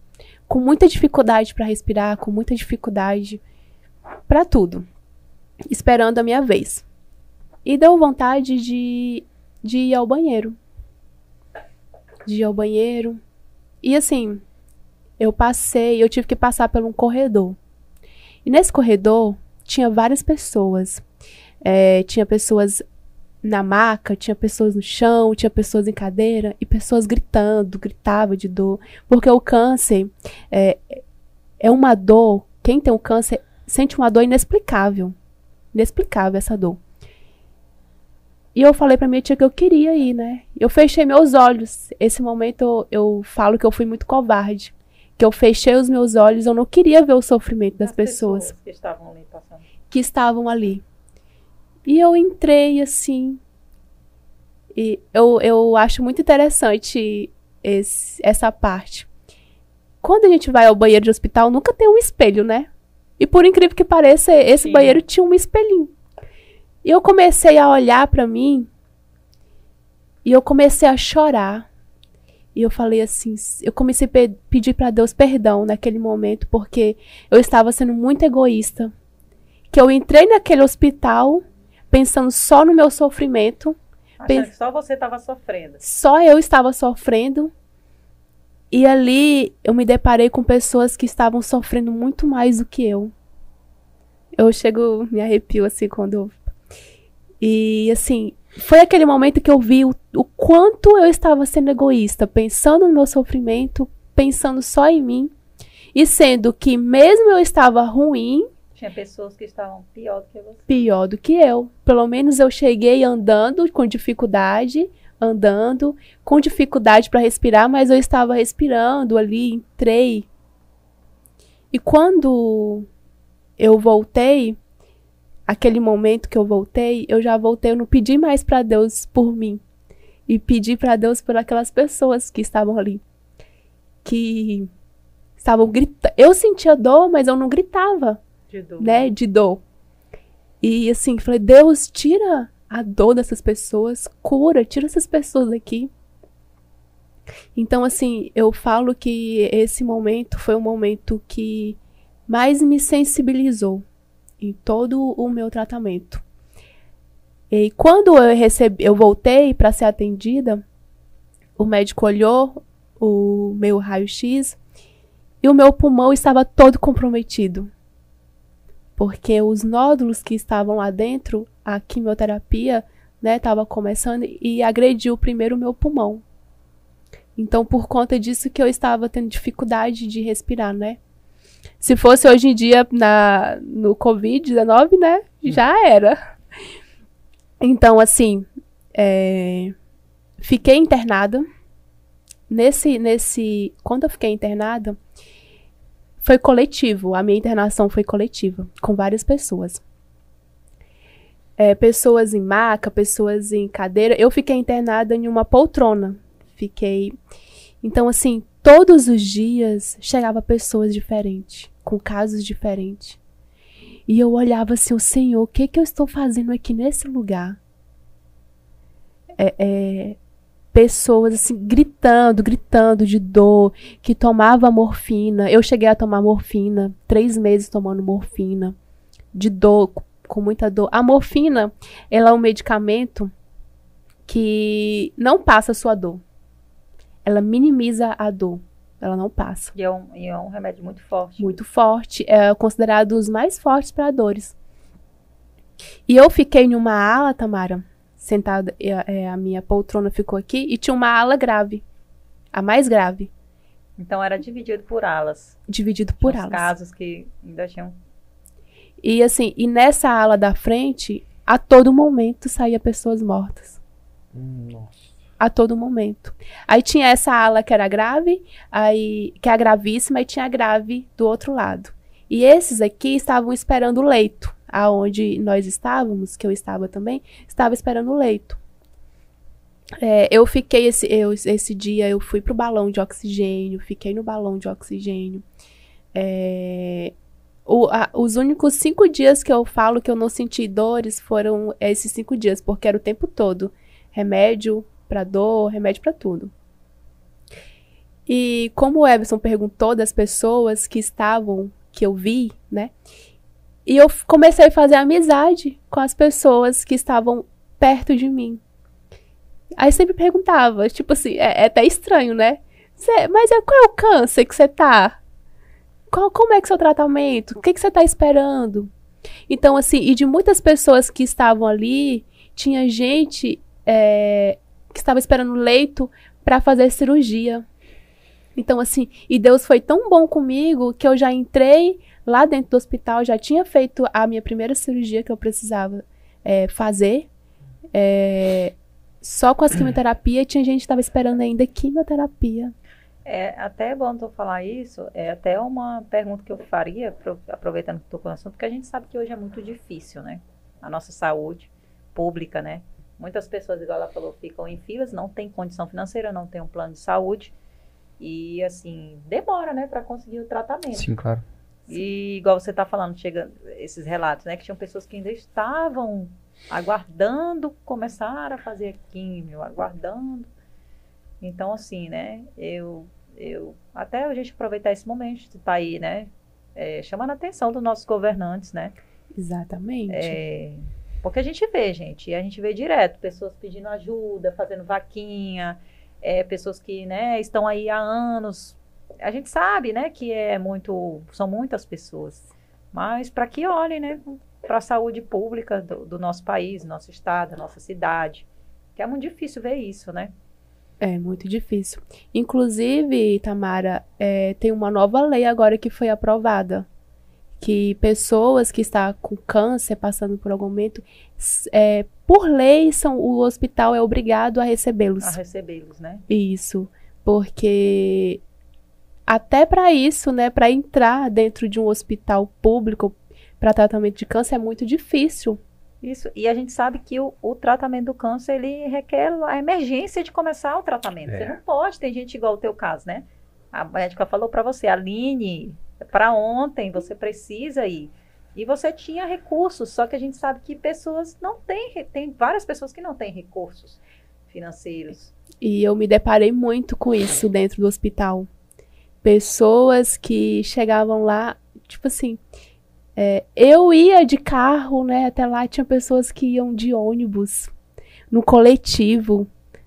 com muita dificuldade para respirar, com muita dificuldade para tudo, esperando a minha vez. E deu vontade de, de ir ao banheiro. De ir ao banheiro. E assim, eu passei, eu tive que passar por um corredor. E nesse corredor tinha várias pessoas. É, tinha pessoas na maca, tinha pessoas no chão, tinha pessoas em cadeira e pessoas gritando, gritava de dor. Porque o câncer é, é uma dor, quem tem o câncer sente uma dor inexplicável. Inexplicável essa dor. E eu falei pra minha tia que eu queria ir, né? Eu fechei meus olhos. Esse momento eu, eu falo que eu fui muito covarde. Que eu fechei os meus olhos, eu não queria ver o sofrimento das, pessoas, pessoas, que estavam. Que estavam ali. E eu entrei assim. E eu, eu acho muito interessante esse, essa parte. Quando a gente vai ao banheiro de hospital, nunca tem um espelho, né? E por incrível que pareça, esse Sim. banheiro tinha um espelhinho. E eu comecei a olhar para mim e eu comecei a chorar. E eu falei assim, eu comecei a pe pedir para Deus perdão naquele momento porque eu estava sendo muito egoísta. Que eu entrei naquele hospital pensando só no meu sofrimento. Achando que só você estava sofrendo. Só eu estava sofrendo. E ali eu me deparei com pessoas que estavam sofrendo muito mais do que eu. Eu chego, me arrepio assim quando e assim, foi aquele momento que eu vi o, o quanto eu estava sendo egoísta, pensando no meu sofrimento, pensando só em mim, e sendo que mesmo eu estava ruim, tinha pessoas que estavam pior do que você. Pior do que eu. Pelo menos eu cheguei andando com dificuldade, andando com dificuldade para respirar, mas eu estava respirando ali, entrei. E quando eu voltei, aquele momento que eu voltei, eu já voltei, eu não pedi mais para Deus por mim. E pedi para Deus por aquelas pessoas que estavam ali. Que estavam gritando. Eu sentia dor, mas eu não gritava. De dor. Né? De dor. E assim, falei, Deus, tira a dor dessas pessoas, cura, tira essas pessoas daqui. Então, assim, eu falo que esse momento foi um momento que mais me sensibilizou em todo o meu tratamento. E quando eu recebi, eu voltei para ser atendida, o médico olhou o meu raio-x e o meu pulmão estava todo comprometido. Porque os nódulos que estavam lá dentro, a quimioterapia, né, estava começando e agrediu primeiro o meu pulmão. Então, por conta disso que eu estava tendo dificuldade de respirar, né? Se fosse hoje em dia na, no Covid-19, né? Já era. Então, assim, é, fiquei internada nesse, nesse, quando eu fiquei internada, foi coletivo. A minha internação foi coletiva, com várias pessoas. É, pessoas em maca, pessoas em cadeira. Eu fiquei internada em uma poltrona. Fiquei. Então, assim, todos os dias chegava pessoas diferentes, com casos diferentes. E eu olhava assim, o Senhor, o que, que eu estou fazendo aqui nesse lugar? É, é, pessoas assim gritando, gritando de dor, que tomava morfina. Eu cheguei a tomar morfina, três meses tomando morfina, de dor, com muita dor. A morfina, ela é um medicamento que não passa a sua dor. Ela minimiza a dor. Ela não passa. E é um, e é um remédio muito forte. Muito forte. É considerado os mais fortes para dores. E eu fiquei numa ala, Tamara, sentada, é, a minha poltrona ficou aqui e tinha uma ala grave, a mais grave. Então era dividido por alas. Dividido por Os alas. casos que ainda tinham. E assim, e nessa ala da frente, a todo momento saía pessoas mortas. Hum, nossa. A todo momento. Aí tinha essa ala que era grave, aí que é a gravíssima, e tinha a grave do outro lado. E esses aqui estavam esperando o leito aonde nós estávamos, que eu estava também, estava esperando o leito. É, eu fiquei esse, eu, esse dia, eu fui pro balão de oxigênio, fiquei no balão de oxigênio. É, o, a, os únicos cinco dias que eu falo que eu não senti dores foram esses cinco dias, porque era o tempo todo. Remédio para dor, remédio para tudo. E como o Everson perguntou das pessoas que estavam, que eu vi, né? E eu comecei a fazer amizade com as pessoas que estavam perto de mim. Aí sempre perguntava, tipo assim, é, é até estranho, né? Cê, mas é, qual é o câncer que você tá? Qual, como é que é o seu tratamento? O que, que você tá esperando? Então, assim, e de muitas pessoas que estavam ali, tinha gente é, que estava esperando leito para fazer cirurgia. Então, assim, e Deus foi tão bom comigo que eu já entrei lá dentro do hospital, já tinha feito a minha primeira cirurgia que eu precisava é, fazer. É, só com as quimioterapia, tinha gente que estava esperando ainda quimioterapia. É até bom tu falar isso, é até uma pergunta que eu faria, pro, aproveitando que estou com o assunto, porque a gente sabe que hoje é muito difícil, né? A nossa saúde pública, né? Muitas pessoas, igual ela falou, ficam em filas, não tem condição financeira, não tem um plano de saúde. E assim, demora, né, para conseguir o tratamento. Sim, claro. E igual você está falando, chega esses relatos, né? Que tinham pessoas que ainda estavam aguardando começar a fazer químio, aguardando. Então, assim, né? Eu, eu até a gente aproveitar esse momento de estar tá aí, né? É, chamando a atenção dos nossos governantes, né? Exatamente. É, porque a gente vê, gente, e a gente vê direto pessoas pedindo ajuda, fazendo vaquinha, é, pessoas que, né, estão aí há anos a gente sabe, né, que é muito, são muitas pessoas, mas para que olhem, né, para a saúde pública do, do, nosso país, nosso estado, nossa cidade, que é muito difícil ver isso, né? É muito difícil. Inclusive, Tamara, é, tem uma nova lei agora que foi aprovada, que pessoas que estão com câncer, passando por algum momento, é, por lei, são, o hospital é obrigado a recebê-los. A recebê-los, né? Isso, porque até para isso, né, para entrar dentro de um hospital público para tratamento de câncer é muito difícil. Isso, e a gente sabe que o, o, tratamento do câncer, ele requer a emergência de começar o tratamento. É. Você não pode, tem gente igual o teu caso, né? A médica falou para você, Aline, para ontem, você precisa ir. E você tinha recursos, só que a gente sabe que pessoas não têm, tem várias pessoas que não têm recursos financeiros. E eu me deparei muito com isso dentro do hospital pessoas que chegavam lá, tipo assim, é, eu ia de carro, né? Até lá tinha pessoas que iam de ônibus, no coletivo,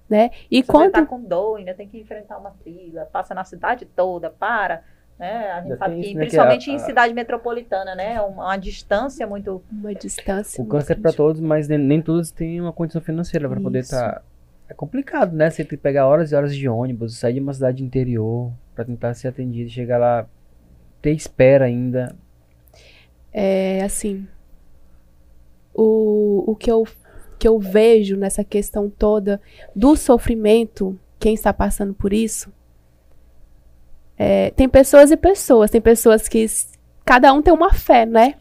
né? E Você quando tá com dor, ainda tem que enfrentar uma fila, passa na cidade toda, para, né? A gente Já sabe que isso, né, que principalmente a- em a- cidade metropolitana, né? Uma, uma distância muito uma distância. O muito câncer é para todos, mas nem, nem todos têm uma condição financeira para poder estar. É complicado, né? Você tem que pegar horas e horas de ônibus, sair de uma cidade interior para tentar ser atendido, chegar lá, ter espera ainda. É assim, o, o que, eu, que eu vejo nessa questão toda do sofrimento, quem está passando por isso, é, tem pessoas e pessoas. Tem pessoas que cada um tem uma fé, né?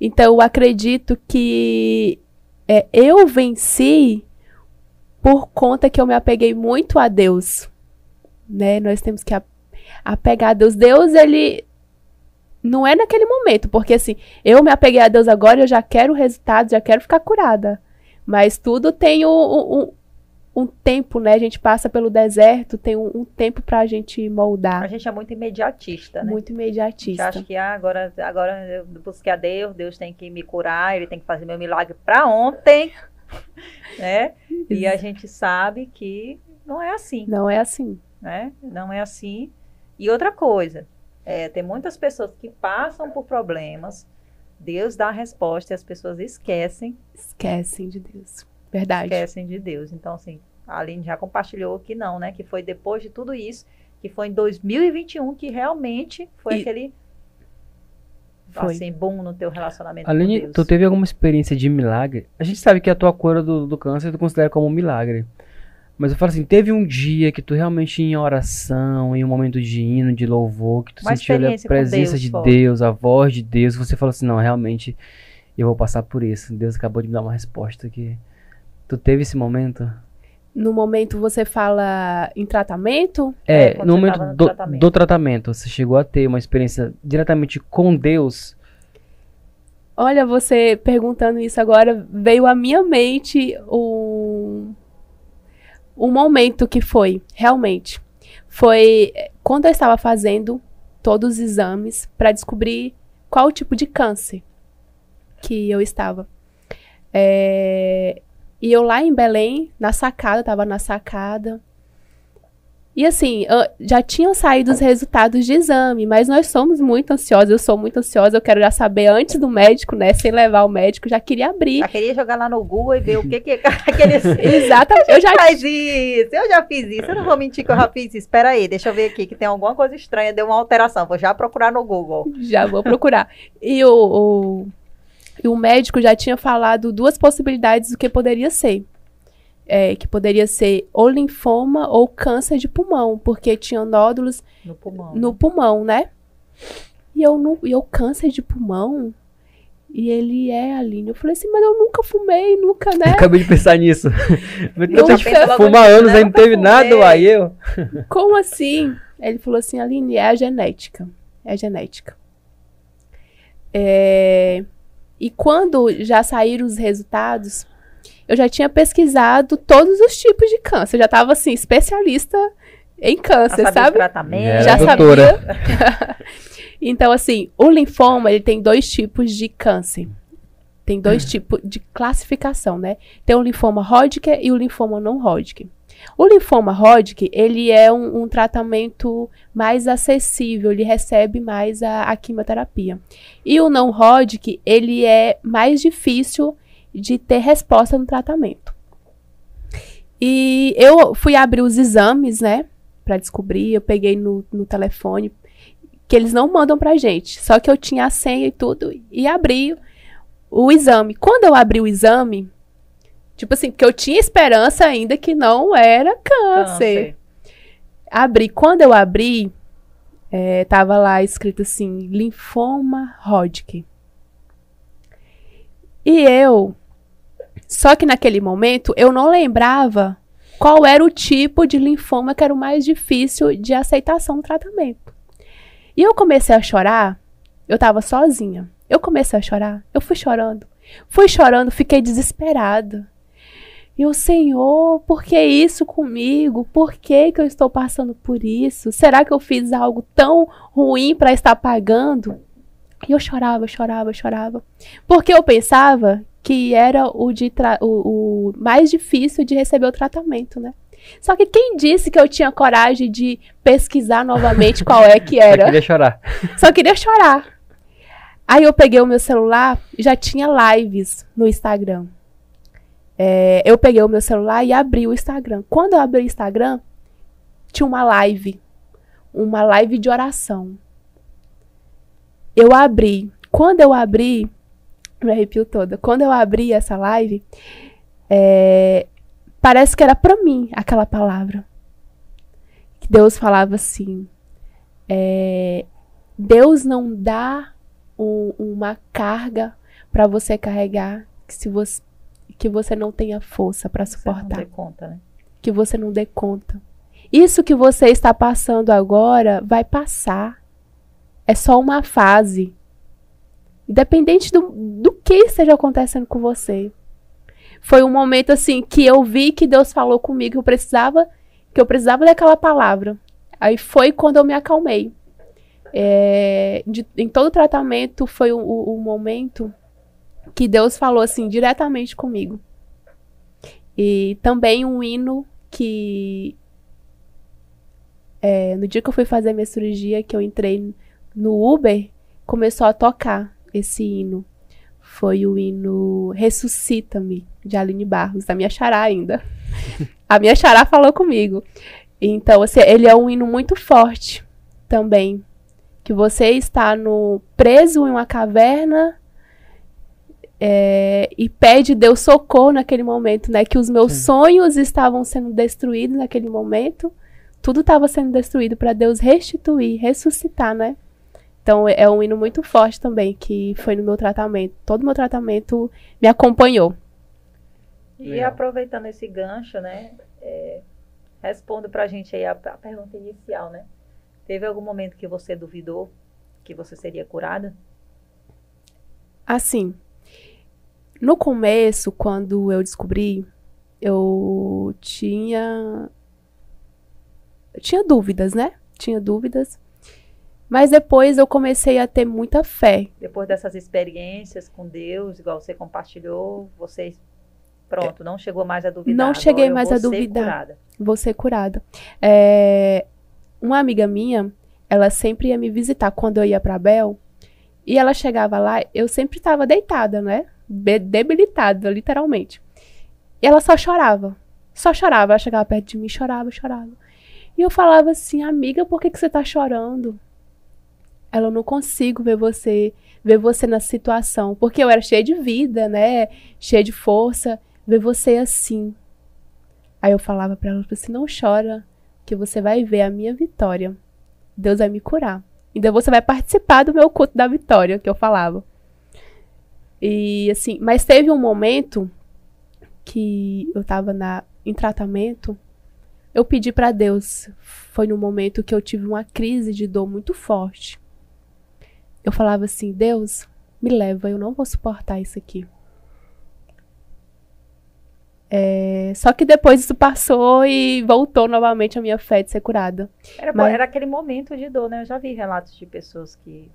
Então eu acredito que é, eu venci por conta que eu me apeguei muito a Deus, né? Nós temos que apegar a Deus. Deus ele não é naquele momento, porque assim, eu me apeguei a Deus agora, eu já quero o resultado, já quero ficar curada. Mas tudo tem um, um, um tempo, né? A gente passa pelo deserto, tem um, um tempo pra gente A moldar. gente é muito imediatista, né? Muito A gente imediatista. acha que ah, agora, agora eu busquei a Deus, Deus tem que me curar, Ele tem que fazer meu milagre para ontem, né? E a gente sabe que não é assim, Não é assim. né? Não é assim. E outra coisa, é, tem muitas pessoas que passam por problemas, Deus dá a resposta e as pessoas esquecem, Esquecem de Deus. Verdade. esquecem de Deus. Então, assim, a Aline já compartilhou que não, né? Que foi depois de tudo isso, que foi em 2021 que realmente foi E- aquele Foi. assim, bom no teu relacionamento com Aline, tu teve alguma experiência de milagre? A gente sabe que a tua cura do, do câncer tu considera como um milagre. Mas eu falo assim, teve um dia que tu realmente em oração, em um momento de hino, de louvor, que tu Uma sentiu a presença Deus de forte. Deus, a voz de Deus, você falou assim, não, realmente eu vou passar por isso. Deus acabou de me dar uma resposta que tu teve esse momento? No momento você fala em tratamento, É, É, no momento no do, tratamento. do tratamento, você chegou a ter uma experiência diretamente com Deus? Olha, você perguntando isso agora, veio à minha mente um, um momento que foi, realmente. Foi eh, quando eu estava fazendo todos os exames para descobrir qual o tipo de câncer que eu estava. É, e eu lá em Belém, na sacada, estava na sacada. E assim, já tinham saído os resultados de exame, mas nós somos muito ansiosos. Eu sou muito ansiosa, eu quero já saber antes do médico, né? Sem levar o médico, já queria abrir. Já queria jogar lá no Google e ver o que que aqueles... Exatamente. Eu já Faz isso, eu já fiz isso, eu não vou mentir que eu já fiz isso. Espera aí, deixa eu ver aqui que tem alguma coisa estranha, deu uma alteração, vou já procurar no Google. Já vou procurar. E o, o, e o médico já tinha falado duas possibilidades do que poderia ser. É, que poderia ser ou linfoma ou câncer de pulmão, porque tinham nódulos No pulmão. no pulmão, né? E eu, não, e eu câncer de pulmão? E ele é, Aline. Eu falei assim, mas eu nunca fumei, nunca, Eu né? acabei de pensar nisso. Eu Nunca. fuma anos, né? aí não teve nada, aí eu. Como assim? Ele falou assim, Aline, é a genética. É a genética. É, E quando já saíram os resultados, eu já tinha pesquisado todos os tipos de câncer. Eu já estava, assim, especialista em Já câncer, o sabe? tratamento. Era já doutora. sabia. então, assim, o linfoma, ele tem dois tipos de câncer. Tem dois tipos de classificação, né? Tem o linfoma Hodgkin e o linfoma não Hodgkin. O linfoma Hodgkin, ele é um, um tratamento mais acessível, ele recebe mais a, a quimioterapia. E o não Hodgkin, ele é mais difícil de ter resposta no tratamento. E eu fui abrir os exames, né, Pra descobrir, eu peguei no, no telefone, que eles não mandam pra gente, só que eu tinha a senha e tudo, e abri o exame. Quando eu abri o exame, tipo assim, porque eu tinha esperança ainda que não era câncer. Câncer. Abri. Quando eu abri, é, tava lá escrito assim, linfoma Hodgkin. E eu, só que naquele momento, eu não lembrava qual era o tipo de linfoma que era o mais difícil de aceitação no tratamento. E eu comecei a chorar, eu tava sozinha. Eu comecei a chorar, eu fui chorando. Fui chorando, fiquei desesperada. E o Senhor, por que isso comigo? Por que, que eu estou passando por isso? Será que eu fiz algo tão ruim para estar pagando? E eu chorava, chorava, chorava. Porque eu pensava que era o, de tra- o, o mais difícil de receber o tratamento, né? Só que quem disse que eu tinha coragem de pesquisar novamente qual é que Só era? queria chorar. Só queria chorar. Aí eu peguei o meu celular, já tinha lives no Instagram. É, eu peguei o meu celular e abri o Instagram. Quando eu abri o Instagram, tinha uma live. Uma live de oração. Eu abri. Quando eu abri, me arrepio toda. Quando eu abri essa live, é, parece que era pra mim aquela palavra. Que Deus falava assim: É, Deus não dá um- uma carga para você carregar que, se você, que você não tenha força para Você não suportar dê conta, né? que você não dê conta. Isso que você está passando agora vai passar. É só uma fase. Independente do, do que esteja acontecendo com você. Foi um momento assim que eu vi que Deus falou comigo que eu precisava, que eu precisava daquela palavra. Aí foi quando eu me acalmei. É, de- em todo o tratamento foi o, o- o momento que Deus falou assim diretamente comigo. E também um hino que é, no dia que eu fui fazer minha cirurgia, que eu entrei no Uber, começou a tocar esse hino. Foi o hino Ressuscita-me, de Aline Barros, da minha xará ainda. a minha xará falou comigo. Então, assim, ele é um hino muito forte também. Que você está no preso em uma caverna é, e pede Deus socorro naquele momento, né? Que os meus Sim. sonhos estavam sendo destruídos naquele momento. Tudo estava sendo destruído para Deus restituir, ressuscitar, né? Então é um hino muito forte também que foi no meu tratamento. Todo meu tratamento me acompanhou. E Legal. aproveitando esse gancho, né? É, responda pra gente aí a, a pergunta inicial, né? Teve algum momento que você duvidou que você seria curada? Assim, no começo, quando eu descobri, eu tinha. Eu tinha dúvidas, né? Tinha dúvidas. Mas depois eu comecei a ter muita fé. Depois dessas experiências com Deus, igual você compartilhou, você pronto, não chegou mais a duvidar. Não cheguei Agora mais vou a ser duvidar. curada. Vou ser curada. É, uma amiga minha, ela sempre ia me visitar quando eu ia pra Bel. E ela chegava lá, eu sempre estava deitada, né? Debilitada, literalmente. E ela só chorava. Só chorava. Ela chegava perto de mim, chorava, chorava. E eu falava assim, amiga, por que, que você tá chorando? Ela, eu não consigo ver você, ver você na situação. Porque eu era cheia de vida, né? Cheia de força. Ver você assim. Aí eu falava pra ela, assim, não chora, que você vai ver a minha vitória. Deus vai me curar. Ainda você vai participar do meu culto da vitória, que eu falava. E assim, mas teve um momento que eu tava na, em tratamento, eu pedi pra Deus. Foi no momento que eu tive uma crise de dor muito forte. Eu falava assim, Deus, me leva, eu não vou suportar isso aqui. É, só que depois isso passou e voltou novamente a minha fé de ser curada. Era, Mas- era aquele momento de dor, né? Eu já vi relatos de pessoas que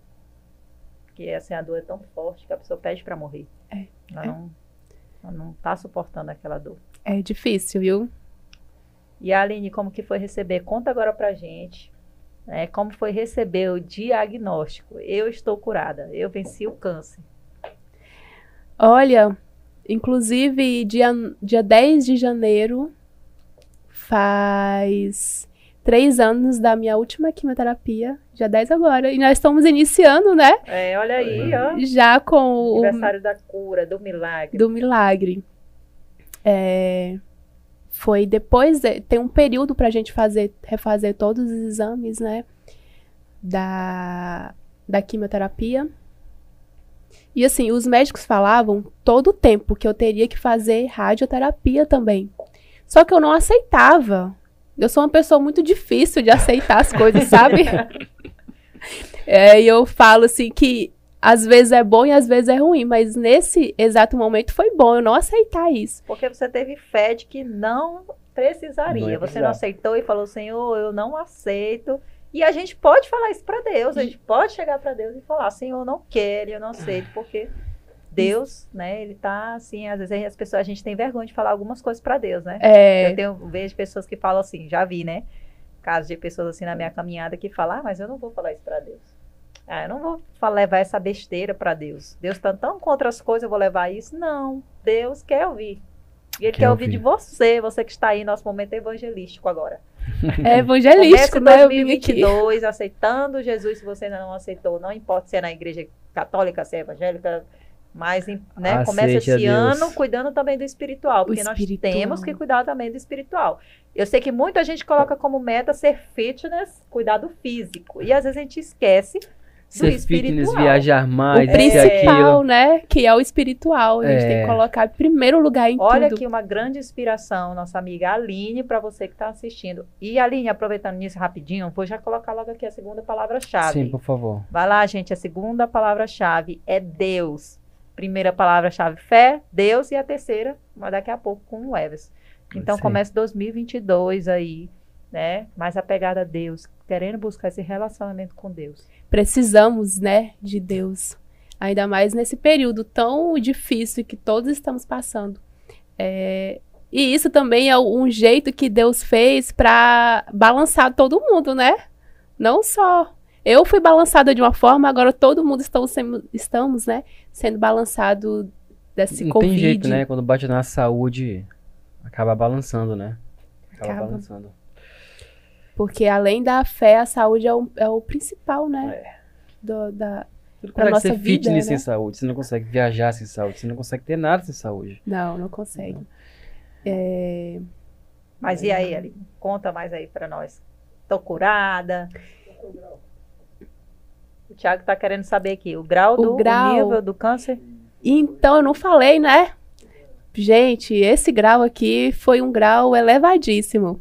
que assim, a dor é tão forte que a pessoa pede pra morrer. É, Ela é. não, ela não tá suportando aquela dor. É difícil, viu? E a Aline, como que foi receber? Conta agora pra gente. Né, como foi receber o diagnóstico? Eu estou curada, eu venci o câncer. Olha, inclusive dia, dia 10 de janeiro faz três anos da minha última quimioterapia. Dia 10 agora. E nós estamos iniciando, né? É, olha aí, ó. Já com o Aniversário da cura, do milagre. do milagre. É, foi depois, de- tem um período pra gente fazer, refazer todos os exames, né? Da, da quimioterapia. E assim, os médicos falavam todo o tempo que eu teria que fazer radioterapia também. Só que eu não aceitava. Eu sou uma pessoa muito difícil de aceitar as coisas, sabe? É, e eu falo assim que às vezes é bom e às vezes é ruim, mas nesse exato momento foi bom eu não aceitar isso. Porque você teve fé de que não precisaria. Não você não aceitou e falou, Senhor, eu não aceito. E a gente pode falar isso pra Deus. A gente pode chegar pra Deus e falar, Senhor, eu não quero, eu não aceito, porque Deus, né, ele tá assim, às vezes as pessoas, a gente tem vergonha de falar algumas coisas pra Deus, né? É, Eu tenho, vejo pessoas que falam assim, já vi, né? Casos de pessoas assim na minha caminhada que falam, ah, mas eu não vou falar isso pra Deus. Ah, eu não vou levar essa besteira pra Deus. Deus tá tão contra as coisas, eu vou levar isso? Não. Deus quer ouvir. E Ele Quer quer, ouvir de você, você que está aí, nosso momento evangelístico agora. é evangelístico, né? Eu vim aqui. 2022 aceitando Jesus, se você ainda não aceitou, não importa se é na igreja católica, se é evangélica, Mas né, Aceite começa esse Deus. ano cuidando também do espiritual, porque espiritual. nós temos que cuidar também do espiritual. Eu sei que muita gente coloca como meta ser fitness, cuidar do físico. E às vezes a gente esquece Ser fitness, espiritual. viajar mais, o e principal, aquilo. né? Que é o espiritual. A gente tem É. que colocar em primeiro lugar em Olha tudo. aqui uma grande inspiração, nossa amiga Aline, para você que está assistindo. E Aline, aproveitando nisso rapidinho, vou já colocar logo aqui a segunda palavra-chave. Sim, por favor. Vai lá, gente. A segunda palavra-chave é Deus. Primeira palavra-chave, fé, Deus. E a terceira, mas daqui a pouco com o Everson. Então Sim. começa 2022 aí, né? Mais apegada a Deus, querendo buscar esse relacionamento com Deus. Precisamos, né, de Deus. Ainda mais nesse período tão difícil que todos estamos passando. É, E isso também é um jeito que Deus fez para balançar todo mundo, né? Não só eu fui balançada de uma forma, agora todo mundo estamos, sendo- estamos né, sendo balançado desse Não Covid. tem jeito, né? Quando bate na saúde, acaba balançando, né? Acaba, Acaba. balançando. Porque além da fé, a saúde é o, é o principal, né? É. Do- da... Você não consegue ser vida, fitness né? sem saúde, você não consegue viajar sem saúde, você não consegue ter nada sem saúde. Não, não consegue. É, Mas e aí, Aline? Conta mais aí para nós. Tô curada. O Thiago tá querendo saber aqui o grau O do o grau. nível do câncer. Então, eu não falei, né? Gente, esse grau aqui foi um grau elevadíssimo.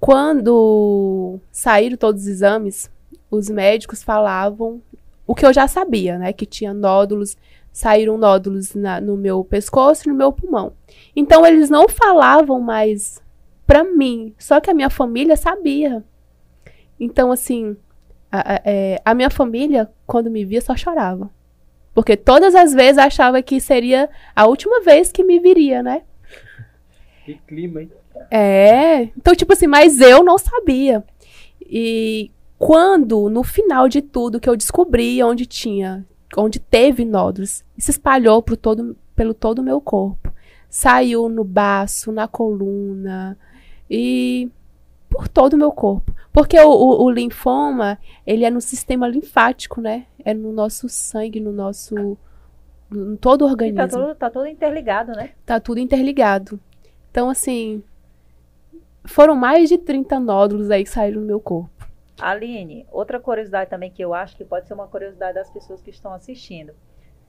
Quando saíram todos os exames, os médicos falavam o que eu já sabia, né? Que tinha nódulos, saíram nódulos na- no meu pescoço e no meu pulmão. Então, eles não falavam mais pra mim, só que a minha família sabia. Então, assim, a, a- é, a minha família, quando me via, só chorava. Porque todas as vezes achava que seria a última vez que me viria, né? Que clima, hein? É. Então, tipo assim, mas eu não sabia. E quando, no final de tudo, que eu descobri onde tinha, onde teve nódulos, se espalhou pro todo, pelo todo o meu corpo. Saiu no baço, na coluna e por todo o meu corpo. Porque o, o- o linfoma, ele é no sistema linfático, né? É no nosso sangue, no nosso. em todo o E organismo tá tudo, tá tudo interligado, né? tá tudo interligado. Então, assim, foram mais de 30 nódulos aí que saíram no meu corpo. Aline, outra curiosidade também que eu acho que pode ser uma curiosidade das pessoas que estão assistindo.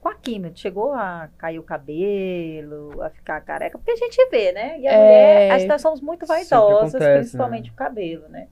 Com a química, chegou a cair o cabelo, a ficar careca? Porque a gente vê, né? E a É. mulher, as nós somos muito vaidosas, acontece, principalmente o cabelo, né?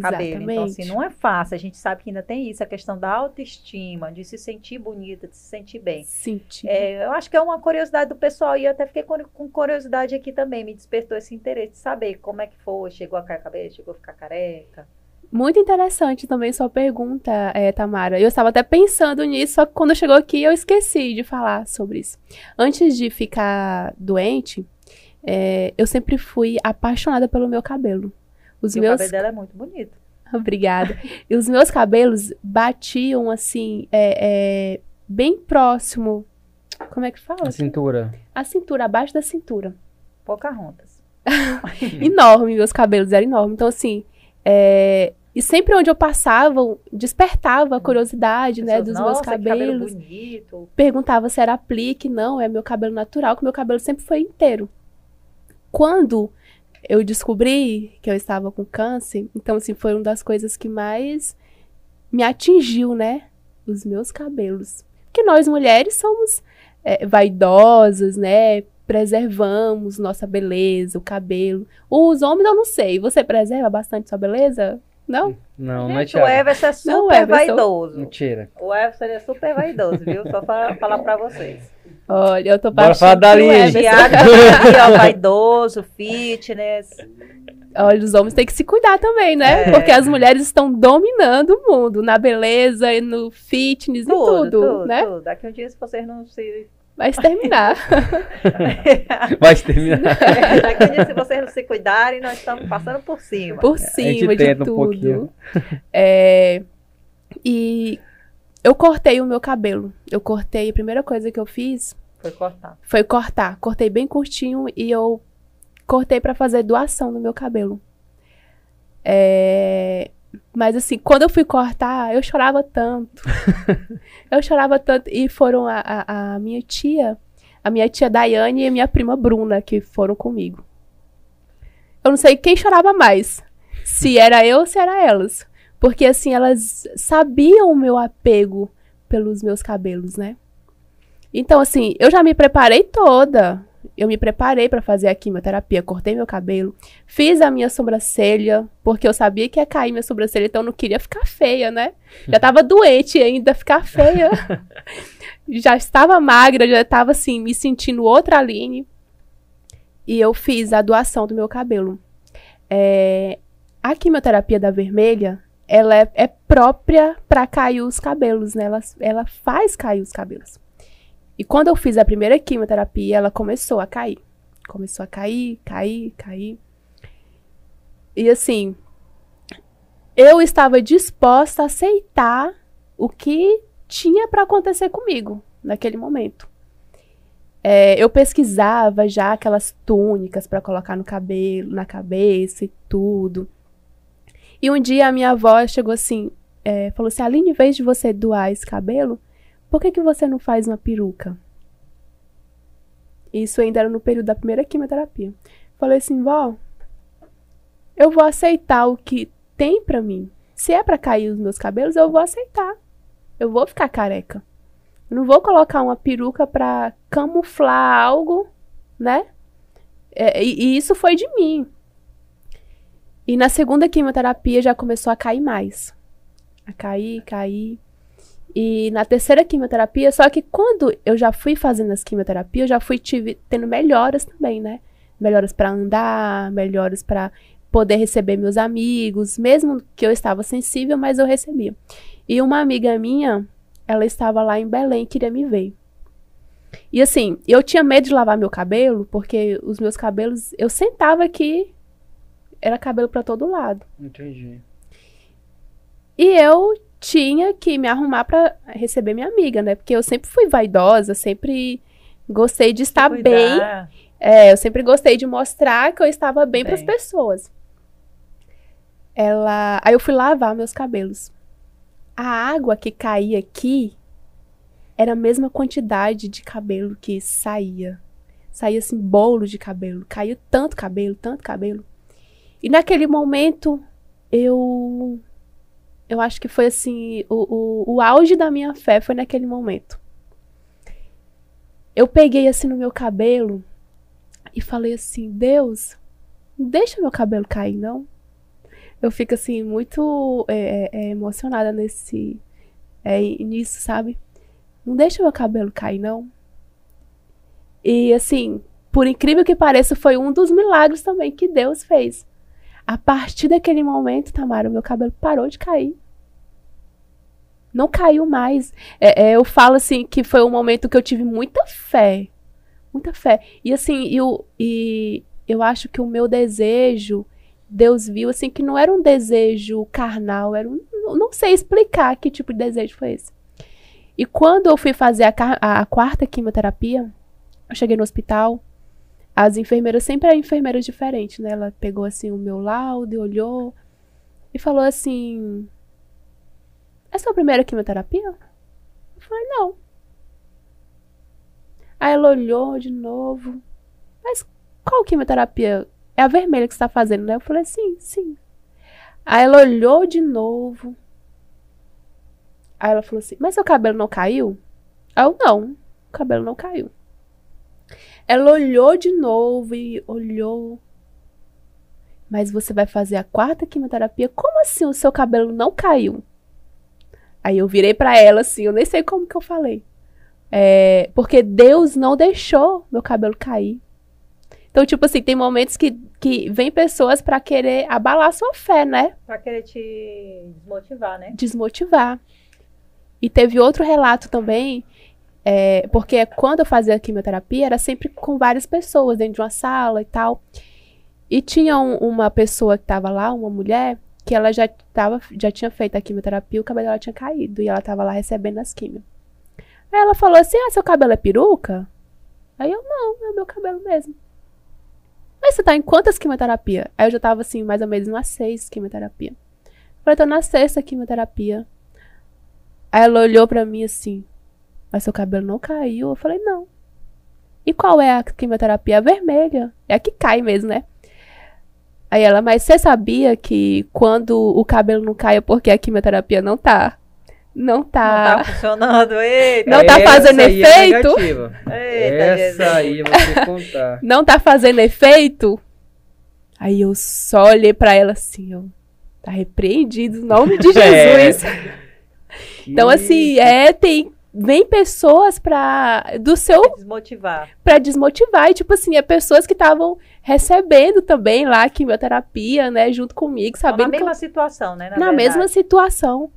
Cabelo. Então, Exatamente. assim, não é fácil. A gente sabe que ainda tem isso, a questão da autoestima, de se sentir bonita, de se sentir bem. Senti. É, eu acho que é uma curiosidade do pessoal e eu até fiquei com, curiosidade aqui também. Me despertou esse interesse de saber como é que foi, chegou a cair cabelo, chegou a ficar careca. Muito interessante também sua pergunta, é, Tamara. Eu estava até pensando nisso, só que quando chegou aqui eu esqueci de falar sobre isso. Antes de ficar doente, é, eu sempre fui apaixonada pelo meu cabelo. Os E o meus cabelo dela é muito bonito. Obrigada. E os meus cabelos batiam assim, é, é, bem próximo. Como é que fala? A cintura. A cintura, abaixo da cintura. Pocahontas. Enorme, meus cabelos eram enormes. Então, assim, é, e sempre onde eu passava, despertava a curiosidade, né, Pessoas, dos meus cabelo cabelos. bonito. Perguntava se era aplique. Não, é meu cabelo natural, que meu cabelo sempre foi inteiro. Quando eu descobri que eu estava com câncer, então, assim, foi uma das coisas que mais me atingiu, né? Os meus cabelos. Porque nós mulheres somos é, vaidosas, né? Preservamos nossa beleza, o cabelo. Os homens eu não sei. Você preserva bastante sua beleza? Não? Não, não é Gente, o Thiago. Everson é Não, super Everson. vaidoso. Mentira. O Everson é super vaidoso, viu? Só para falar pra vocês. Olha, eu tô Bora falar da. Thiago também, ó, vaidoso, fitness. Olha, os homens têm que se cuidar também, né? É. Porque as mulheres estão dominando o mundo na beleza e no fitness e Tudo, tudo, tudo, né? tudo. Daqui um dia, se vocês não se. Vai exterminar. Vai terminar. Daqui um dia, se vocês não se cuidarem, nós estamos passando por cima. por gente cima de tenta um tudo. pouquinho. É, e eu cortei o meu cabelo. Eu cortei, a primeira coisa que eu fiz Foi cortar. foi cortar. Cortei bem curtinho e eu cortei pra fazer doação no meu cabelo. É, Mas assim, quando eu fui cortar, eu chorava tanto. eu chorava tanto. E foram a, a, a, minha tia, a minha tia Daiane e a minha prima Bruna que foram comigo. Eu não sei quem chorava mais. Se era eu ou se era elas. Porque assim, elas sabiam o meu apego pelos meus cabelos, né? Então, assim, eu já me preparei toda eu me preparei para fazer a quimioterapia, cortei meu cabelo, fiz a minha sobrancelha, porque eu sabia que ia cair minha sobrancelha, então eu não queria ficar feia, né? Já tava doente ainda, ficar feia. já estava magra, já estava assim, me sentindo outra Aline. E eu fiz a doação do meu cabelo. É, a quimioterapia da vermelha, ela é, é própria para cair os cabelos, né? Ela, ela faz cair os cabelos. E quando eu fiz a primeira quimioterapia, ela começou a cair. Começou a cair, cair, cair. E assim, eu estava disposta a aceitar o que tinha para acontecer comigo naquele momento. É, eu pesquisava já aquelas túnicas para colocar no cabelo, na cabeça e tudo. E um dia a minha avó chegou assim, é, falou assim: Aline, em vez de você doar esse cabelo, por que, que você não faz uma peruca? Isso ainda era no período da primeira quimioterapia. Falei assim, vó, eu vou aceitar o que tem para mim. Se é para cair os meus cabelos, eu vou aceitar. Eu vou ficar careca. Eu não vou colocar uma peruca para camuflar algo, né? É, e, e isso foi de mim. E na segunda quimioterapia já começou a cair mais. A cair, cair. E na terceira quimioterapia, só que quando eu já fui fazendo as quimioterapias, eu já fui tive, tendo melhoras também, né? Melhoras para andar, melhoras para poder receber meus amigos, mesmo que eu estava sensível, mas eu recebia. E uma amiga minha, ela estava lá em Belém, queria me ver. E assim, eu tinha medo de lavar meu cabelo, porque os meus cabelos, eu sentava aqui, era cabelo para todo lado. Entendi. E eu tinha que me arrumar para receber minha amiga, né? Porque eu sempre fui vaidosa, sempre gostei de estar bem. É, eu sempre gostei de mostrar que eu estava bem, bem. para as pessoas. Ela, aí eu fui lavar meus cabelos. A água que caía aqui era a mesma quantidade de cabelo que saía. Saía assim bolo de cabelo, caiu tanto cabelo, tanto cabelo. E naquele momento eu eu acho que foi assim, o, o, o auge da minha fé foi naquele momento. Eu peguei assim no meu cabelo e falei assim, Deus, não deixa meu cabelo cair, não. Eu fico assim, muito é, é, é emocionada nesse. É, nisso, sabe? Não deixa meu cabelo cair, não. E assim, por incrível que pareça, foi um dos milagres também que Deus fez. A partir daquele momento, Tamara, meu cabelo parou de cair. Não caiu mais. É, é, eu falo assim que foi um momento que eu tive muita fé. Muita fé. E assim, eu, e eu acho que o meu desejo, Deus viu assim que não era um desejo carnal, era um. Não sei explicar que tipo de desejo foi esse. E quando eu fui fazer a, a, a quarta quimioterapia, eu cheguei no hospital, as enfermeiras sempre eram enfermeiras diferentes, né? Ela pegou assim o meu laudo olhou e falou assim: é sua primeira quimioterapia? Eu falei, não. Aí ela olhou de novo. Mas qual quimioterapia? É a vermelha que você está fazendo, né? Eu falei, sim, sim. Aí ela olhou de novo. Aí ela falou assim, mas seu cabelo não caiu? Eu, não, o cabelo não caiu. Ela olhou de novo e olhou. Mas você vai fazer a quarta quimioterapia? Como assim o seu cabelo não caiu? Aí eu virei para ela assim, eu nem sei como que eu falei. É, porque Deus não deixou meu cabelo cair. Então, tipo assim, tem momentos que, que vem pessoas para querer abalar sua fé, né? Pra querer te desmotivar, né? Desmotivar. E teve outro relato também, é, porque quando eu fazia quimioterapia, era sempre com várias pessoas dentro de uma sala e tal. E tinha um, uma pessoa que tava lá, uma mulher, que ela já, tava, já tinha feito a quimioterapia, o cabelo dela tinha caído e ela tava lá recebendo as quimios. Aí ela falou assim: Ah, seu cabelo é peruca? Aí eu, não, é meu cabelo mesmo. Mas você tá em quantas quimioterapia? Aí eu já tava assim, mais ou menos umas seis quimioterapia. Falei, tô na sexta quimioterapia. Aí ela olhou pra mim assim, mas seu cabelo não caiu? Eu falei, não. E qual é a quimioterapia? A vermelha. É a que cai mesmo, né? Aí ela, mas você sabia que quando o cabelo não cai é porque a quimioterapia não tá. Não tá. Não tá funcionando. Eita. Não tá Essa fazendo aí é efeito? negativa. Eita, Essa Jesus. aí eu vou te contar. Não tá fazendo efeito? Aí eu só olhei pra ela assim, ó. Tá repreendido em nome de É. Jesus. Então, assim, é, tem. Vem pessoas pra. Do seu. Desmotivar. Pra desmotivar. E, tipo assim, é pessoas que estavam recebendo também lá quimioterapia, né? Junto comigo, na sabendo que eu mesma situação, né? na verdade. mesma situação.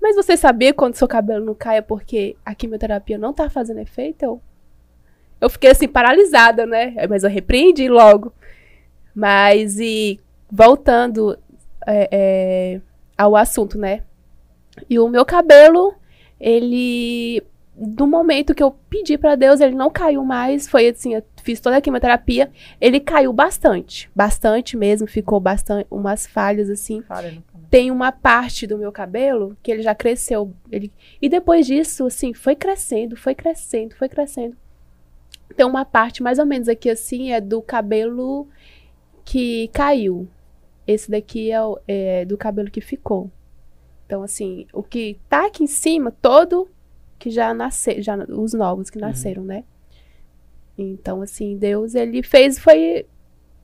Mas você sabia quando seu cabelo não cai é porque a quimioterapia não tá fazendo efeito? Eu, eu fiquei assim, paralisada, né? Mas eu repreendi logo. Mas, e voltando é, é, ao assunto, né? E o meu cabelo, ele. Do momento que eu pedi pra Deus, ele não caiu mais. Foi assim, fiz toda a quimioterapia. Ele caiu bastante. Bastante mesmo. Ficou bastante. Umas falhas, assim tem uma parte do meu cabelo que ele já cresceu. Ele... E depois disso, assim, foi crescendo, foi crescendo, foi crescendo. Tem uma parte mais ou menos aqui assim, é do cabelo que caiu. Esse daqui é, o- é do cabelo que ficou. Então, assim, o que tá aqui em cima, todo que já nasceu, já, os novos que nasceram, né? Então, assim, Deus, ele fez, foi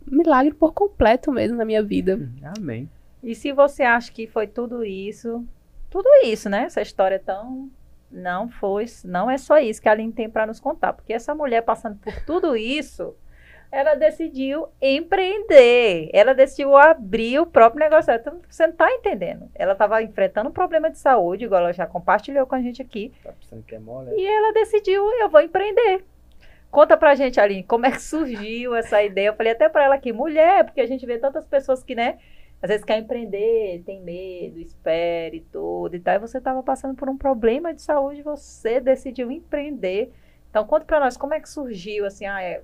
milagre por completo mesmo na minha vida. Amém. E se você acha que foi tudo isso, tudo isso, né? Essa história tão. Não foi, não é só isso que a Aline tem para nos contar. Porque essa mulher passando por tudo isso, ela decidiu empreender. Ela decidiu abrir o próprio negócio. Então, você não está entendendo. Ela estava enfrentando um problema de saúde, igual ela já compartilhou com a gente aqui. Tá pensando que é mole? E ela decidiu, eu vou empreender. Conta pra gente, Aline, como é que surgiu essa ideia? Eu falei até pra ela aqui, mulher, porque a gente vê tantas pessoas que, né, às vezes quer empreender, tem medo, espera e tudo e tal. E você estava passando por um problema de saúde, você decidiu empreender. Então, conta pra nós, como é que surgiu, assim, ah, é,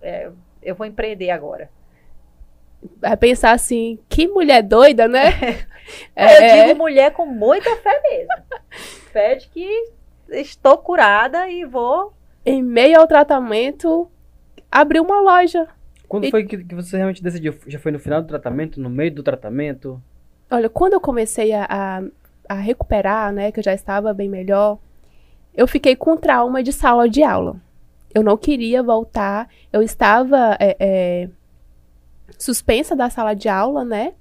é, eu vou empreender agora. Vai pensar assim, que mulher doida, né? eu digo mulher com muita fé mesmo. fé de que estou curada e vou em meio ao tratamento, abrir uma loja. Quando E- foi que, que você realmente decidiu? Já foi no final do tratamento? No meio do tratamento? Olha, quando eu comecei a, a, a recuperar, né, que eu já estava bem melhor, eu fiquei com trauma de sala de aula. Eu não queria voltar, eu estava é, é, suspensa da sala de aula, né,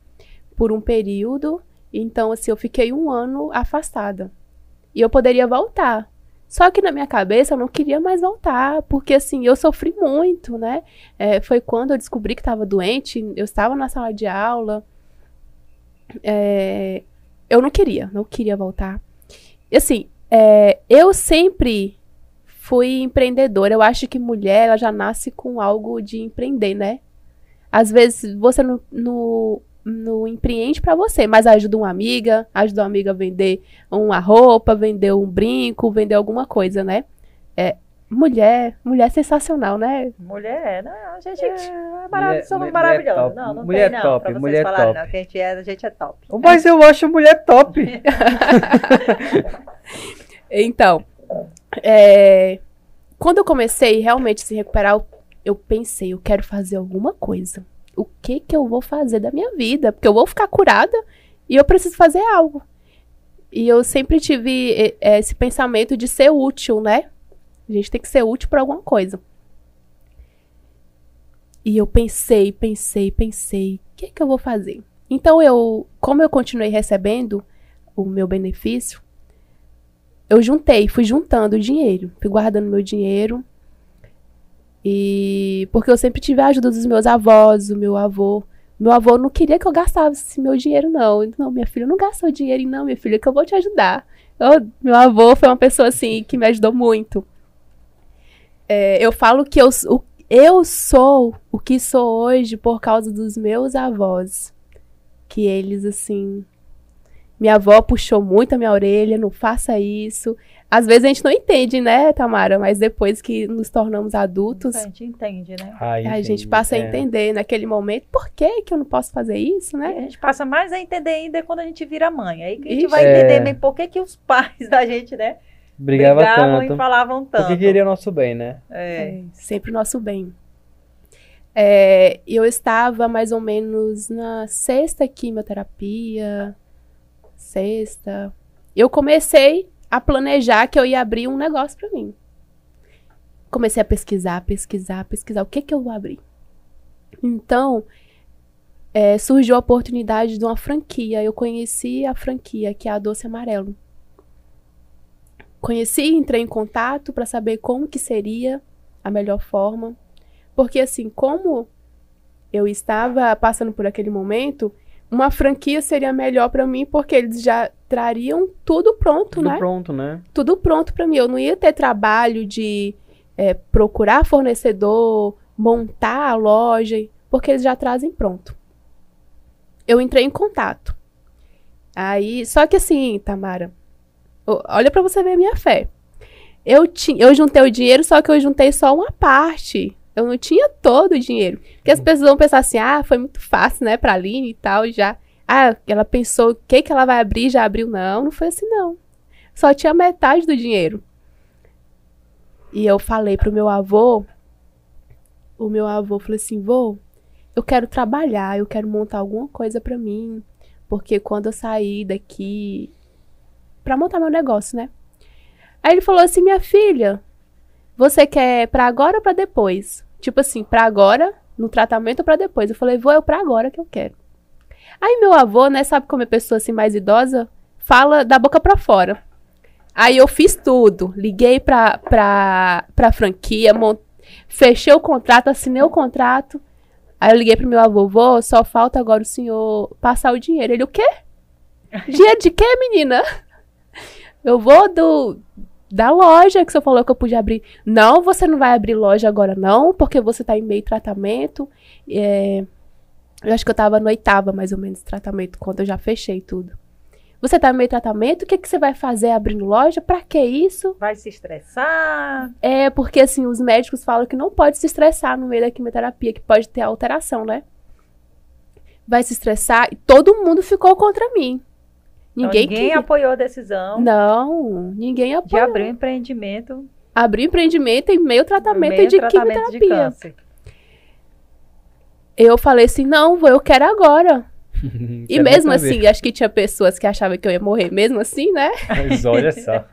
por um período. Então, assim, eu fiquei um ano afastada. E eu poderia voltar. Só que na minha cabeça eu não queria mais voltar, porque assim, eu sofri muito, né? É, foi quando eu descobri que estava doente, eu estava na sala de aula. É, eu não queria, não queria voltar. E assim, é, eu sempre fui empreendedora. Eu acho que mulher, ela já nasce com algo de empreender, né? Às vezes você não, não, não empreende pra você, mas ajuda uma amiga, ajuda uma amiga a vender uma roupa, vender um brinco, vender alguma coisa, né? É, mulher, mulher sensacional, né? Mulher, não, a gente, é maravilhosa, somos mulher maravilhosos. top, Não, não mulher tem não, top, pra vocês mulher falarem, top. não, que a gente é, a gente é top. Mas eu acho mulher top. Então, é, quando eu comecei realmente a se recuperar, eu, eu pensei, eu quero fazer alguma coisa. O que que eu vou fazer da minha vida? Porque eu vou ficar curada e eu preciso fazer algo. E eu sempre tive eh, esse pensamento de ser útil, né? A gente tem que ser útil para alguma coisa. E eu pensei, pensei, pensei, o que que eu vou fazer? Então eu, como eu continuei recebendo o meu benefício, eu juntei, fui juntando dinheiro, fui guardando meu dinheiro. E porque eu sempre tive a ajuda dos meus avós, do meu avô. Meu avô não queria que eu gastasse meu dinheiro, não. Não, minha filha, não gasta o dinheiro, não, minha filha, que eu vou te ajudar. Eu- meu avô foi uma pessoa assim que me ajudou muito. É, eu falo que eu, o- eu sou o que sou hoje por causa dos meus avós. Que eles, assim, minha avó puxou muito a minha orelha, não faça isso. Às vezes a gente não entende, né, Tamara? Mas depois que nos tornamos adultos, A gente entende, né? Aí, a gente entendi. passa a É. entender naquele momento por que, que eu não posso fazer isso, E né? a gente passa mais a entender ainda quando a gente vira mãe. Aí que a gente Ixi. vai É. entender mesmo por que, que os pais da gente, né? Brigava brigavam tanto. e falavam tanto. Porque queria o nosso bem, né? É. É, sempre o nosso bem. É, eu estava mais ou menos na sexta quimioterapia, sexta. Eu comecei a planejar que eu ia abrir um negócio para mim. Comecei a pesquisar, pesquisar, pesquisar. O que que eu vou abrir? Então, é, surgiu a oportunidade de uma franquia. Eu conheci a franquia, que é a Doce Amarelo. Conheci, entrei em contato para saber como que seria a melhor forma. Porque assim, como eu estava passando por aquele momento, uma franquia seria melhor para mim porque eles já trariam tudo pronto, Tudo né? pronto, né? Tudo pronto para mim. Eu não ia ter trabalho de é, procurar fornecedor, montar a loja, porque eles já trazem pronto. Eu entrei em contato. Aí, só que assim, Tamara, olha para você ver a minha fé. Eu, ti, eu juntei o dinheiro, só que eu juntei só uma parte. Eu não tinha todo o dinheiro. Porque as pessoas vão pensar assim, ah, foi muito fácil, né, pra Aline e tal, já. Ah, ela pensou o que que ela vai abrir, já abriu. Não, não foi assim, não. Só tinha metade do dinheiro. E eu falei pro meu avô, o meu avô falou assim, vô, eu quero trabalhar, eu quero montar alguma coisa pra mim, porque quando eu sair daqui pra montar meu negócio, né? Aí ele falou assim, minha filha, você quer pra agora ou pra depois? Tipo assim, pra agora, no tratamento ou pra depois? Eu falei, vou eu pra agora que eu quero. Aí meu avô, né, sabe como é pessoa assim mais idosa, fala da boca pra fora. Aí eu fiz tudo, liguei pra, pra, pra franquia, mon- fechei o contrato, assinei o contrato. Aí eu liguei pro meu avô, vô, só falta agora o senhor passar o dinheiro. Ele, o quê? Dinheiro de quê, menina? Eu vou do, da loja que senhor falou que eu podia abrir. Não, você não vai abrir loja agora não, porque você tá em meio tratamento. É, eu acho que eu tava no oitava, mais ou menos, tratamento, quando eu já fechei tudo. Você tá em meio tratamento, o que, que você vai fazer abrindo loja? Pra que isso? Vai se estressar. É porque, assim, os médicos falam que não pode se estressar no meio da quimioterapia, que pode ter alteração, né? Vai se estressar e todo mundo ficou contra mim. Então, Ninguém, ninguém queria- apoiou a decisão Não, ninguém de apoiou. abrir um empreendimento Abrir empreendimento em meio tratamento meio de tratamento de quimioterapia. câncer. eu falei assim, não, eu quero agora. E Quero mesmo assim, acho que tinha pessoas que achavam que eu ia morrer mesmo assim, né? Mas olha só.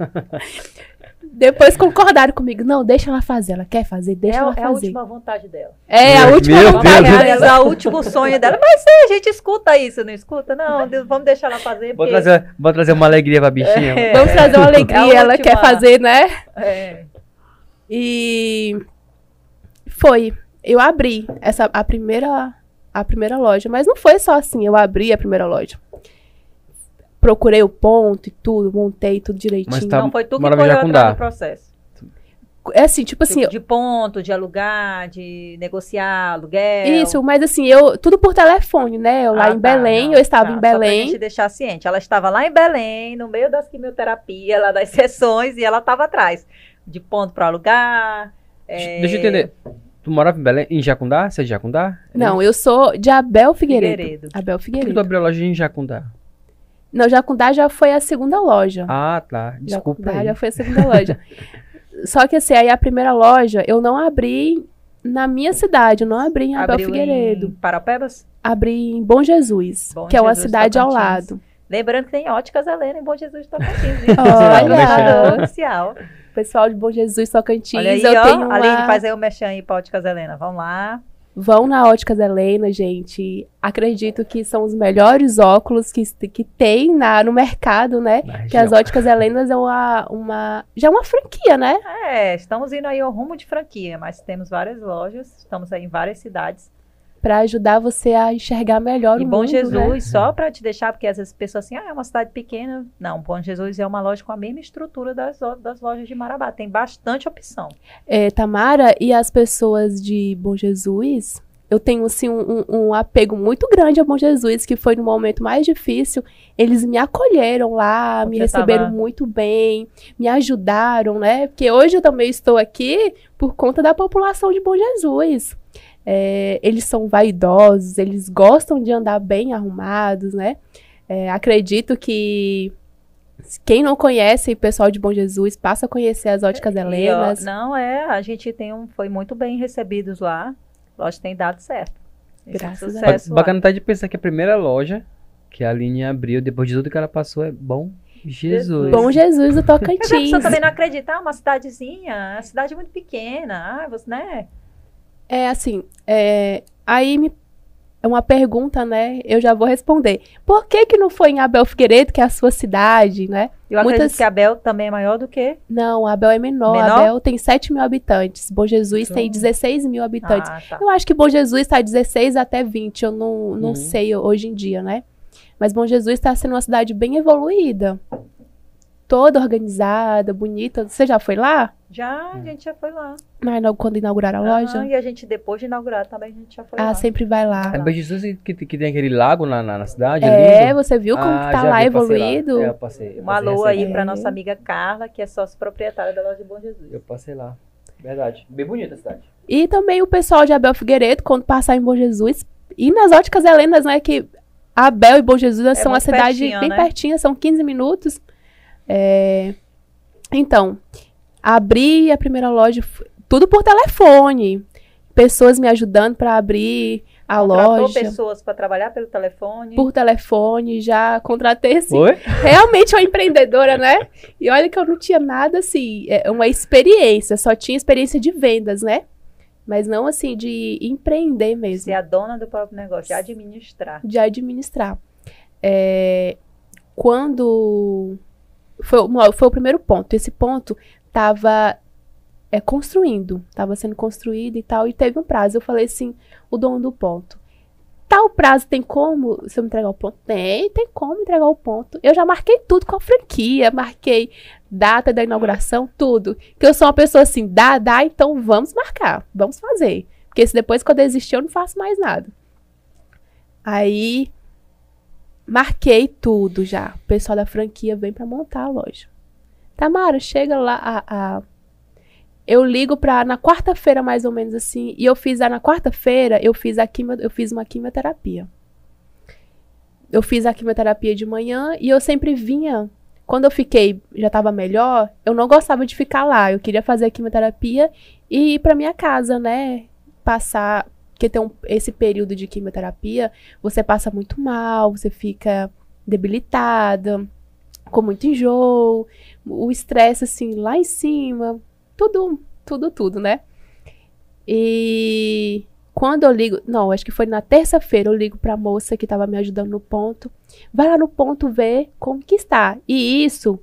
Depois concordaram comigo. Não, deixa ela fazer. Ela quer fazer, deixa é, ela é a fazer. última vontade dela. É, a última vontade Deus. dela. Realizar o último sonho dela. Mas sim, a gente escuta isso, não escuta? Não, vamos deixar ela fazer. Vou Porque... trazer, vou trazer uma alegria pra bichinha. É. Vamos trazer uma alegria, É ela última. quer fazer, né? É. E foi. Eu abri essa a primeira a primeira loja, mas não foi só assim, eu abri a primeira loja. Procurei o ponto e tudo, montei tudo direitinho. Mas tá- Não, foi tu que com atrás do processo. É assim, tipo assim, de ponto, de alugar, de negociar aluguel. isso, mas assim, eu tudo por telefone, né? Eu lá Ah, em tá, Belém, não, eu estava tá, em Só pra Belém. gente deixar ciente. Ela estava lá em Belém, no meio das quimioterapias, lá das sessões, e ela estava atrás. De ponto para alugar. é, Deixa eu entender. Tu morava em Belém, em Jacundá? Você é de Jacundá? Não, eu sou de Abel Figueiredo. Figueiredo. Abel Por que tu Figueiredo. abriu a loja em Jacundá? Não, Jacundá já foi a segunda loja. Ah, tá. Desculpa Jacundá aí. já foi a segunda loja. Só que assim, aí a primeira loja eu não abri na minha cidade, eu não abri em Abel Abriu Figueiredo. em Parapebas? Abri em Bom Jesus, Bom que é uma Jesus, cidade ao Tocantins. lado. Lembrando que tem óticas Helena em Bom Jesus Tocantins. Olha! Patrocinador oficial. Pessoal de Bom Jesus, Tocantins, Olha aí, eu ó. tenho uma... Aline, faz aí o mexão aí pra óticas Helena. Vamos lá. Vão na Óticas Helena, gente. Acredito que são os melhores óculos que, que tem na, no mercado, né? Na Que as. Óticas Helenas é uma, uma... Já é uma franquia, né? É, estamos indo aí ao rumo de franquia, mas temos várias lojas, estamos aí em várias cidades. Pra ajudar você a enxergar melhor E o Bom mundo, Jesus, né? só para te deixar, porque às vezes as pessoas assim, ah, é uma cidade pequena. Não, Bom Jesus é uma loja com a mesma estrutura das, das lojas de Marabá. Tem bastante opção. É, Tamara e as pessoas de Bom Jesus, eu tenho assim um, um, apego muito grande ao Bom Jesus, que foi no momento mais difícil. Eles me acolheram lá, me receberam tava... muito bem, me ajudaram, né? Porque hoje eu também estou aqui por conta da população de Bom Jesus. É, eles são vaidosos, eles gostam de andar bem arrumados, né? É, acredito que quem não conhece o pessoal de Bom Jesus, passa a conhecer as óticas Helenas. não, é, a gente tem um, foi muito bem recebidos lá. Loja tem dado certo. Graças a Deus. Bacana tá de pensar que a primeira loja que a Aline abriu, depois de tudo que ela passou, é Bom Jesus. Bom Jesus do Tocantins. a pessoa também não acredita, uma cidadezinha, uma cidade muito pequena, ah, você, né? É assim, é, aí me é uma pergunta, né? Eu já vou responder. Por que que não foi em Abel Figueiredo, que é a sua cidade, né? Eu Muitas... acredito que Abel também é maior do que... Não, Abel é menor. menor? Abel tem 7 mil habitantes. Bom Jesus então... tem 16 mil habitantes. Ah, tá. Eu acho que Bom Jesus está 16 até 20. Eu não, não uhum. sei hoje em dia, né? Mas Bom Jesus está sendo uma cidade bem evoluída. Toda organizada, bonita. Você já foi lá? Já, a gente já foi lá. Mas quando inauguraram a loja? e a gente, depois de inaugurar também, a gente já foi ah, lá. Ah, sempre vai lá. É Jesus que, que tem aquele lago na, na, na cidade? É, é você viu como ah, tá lá vi, evoluído? Lá. É, eu passei, eu um alô aí é. pra nossa amiga Carla, que é sócio proprietária da loja de Bom Jesus. Eu passei lá. Verdade. Bem bonita a cidade. E também o pessoal de Abel Figueiredo, quando passar em Bom Jesus, e nas óticas Helenas, né, que Abel e Bom Jesus é são uma cidade pertinho, bem né? pertinha, são 15 minutos. É... Então, abri a primeira loja, tudo por telefone. Pessoas me ajudando para abrir a Contratou loja. pessoas para trabalhar pelo telefone? Por telefone, já contratei assim. Oi? Realmente uma empreendedora, né? E olha que eu não tinha nada assim, é uma experiência, só tinha experiência de vendas, né? Mas não assim de empreender mesmo. Ser a dona do próprio negócio, de administrar. De administrar. É, quando foi, foi o primeiro ponto. Esse ponto estava é, construindo, estava sendo construído e tal, e teve um prazo. Eu falei assim, o dono do ponto. Tal prazo tem como você me entregar o ponto? Tem, tem como entregar o ponto. Eu já marquei tudo com a franquia, marquei data da inauguração, tudo. Que eu sou uma pessoa assim, dá, dá, então vamos marcar, vamos fazer. Porque se depois que eu desistir, eu não faço mais nada. Aí marquei tudo já. O pessoal da franquia vem para montar a loja. Tamara, chega lá. A, a... Eu ligo pra. Na quarta-feira, mais ou menos assim. E eu fiz. Na quarta-feira, eu fiz a quimio, eu fiz uma quimioterapia. Eu fiz a quimioterapia de manhã e eu sempre vinha. Quando eu fiquei, já tava melhor, eu não gostava de ficar lá. Eu queria fazer a quimioterapia e ir pra minha casa, né? Passar. Porque tem um, esse período de quimioterapia, você passa muito mal, você fica debilitada com muito enjoo, o estresse assim lá em cima, tudo, tudo, tudo, né? E quando eu ligo, não, acho que foi na terça-feira, eu ligo para a moça que estava me ajudando no ponto. Vai lá no ponto ver como que está. E isso,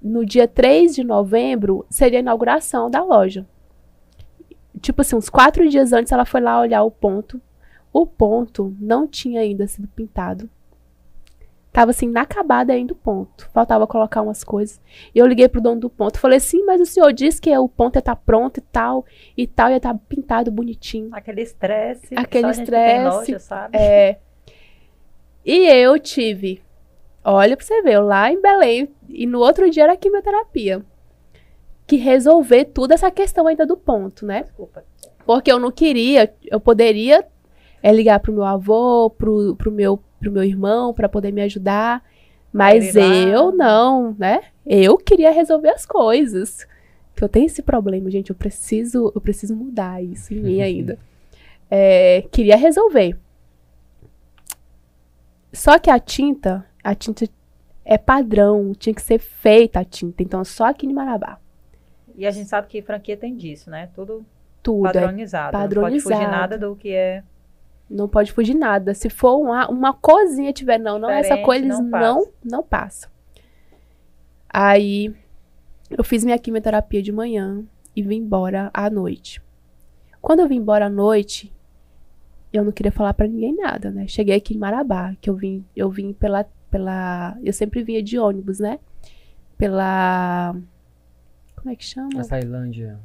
no dia 3 de novembro, seria a inauguração da loja. Tipo assim, uns quatro dias antes ela foi lá olhar o ponto. O ponto não tinha ainda sido pintado. Tava assim, inacabada ainda o ponto. Faltava colocar umas coisas. E eu liguei pro dono do ponto. Falei assim, mas o senhor disse que o ponto ia estar tá pronto e tal. E tal, ia estar tá pintado bonitinho. Aquele estresse. Aquele estresse. É. E eu tive. Olha pra você ver, eu lá em Belém. E no outro dia era quimioterapia. Que resolver toda essa questão ainda do ponto, né? Desculpa. Porque eu não queria. Eu poderia é, ligar pro meu avô, pro, pro meu pro meu irmão para poder me ajudar. Mas eu não, né? Eu queria resolver as coisas. Que eu tenho esse problema, gente. Eu preciso, eu preciso mudar isso em mim ainda. É, queria resolver. Só que a tinta, a tinta é padrão, tinha que ser feita a tinta. Então, só aqui em Marabá. E a gente sabe que franquia tem disso, né? Tudo, Tudo padronizado. É padronizado. Não pode fugir nada do que é não pode fugir nada. Se for uma, uma coisinha tiver, não, não, essa coisa eles não, não, não passam. Aí eu fiz minha quimioterapia de manhã e vim embora à noite. Quando eu vim embora à noite, eu não queria falar para ninguém nada, né? Cheguei aqui em Marabá, que eu vim, eu vim pela pela, eu sempre vinha de ônibus, né? Pela como é que chama? A Tailândia.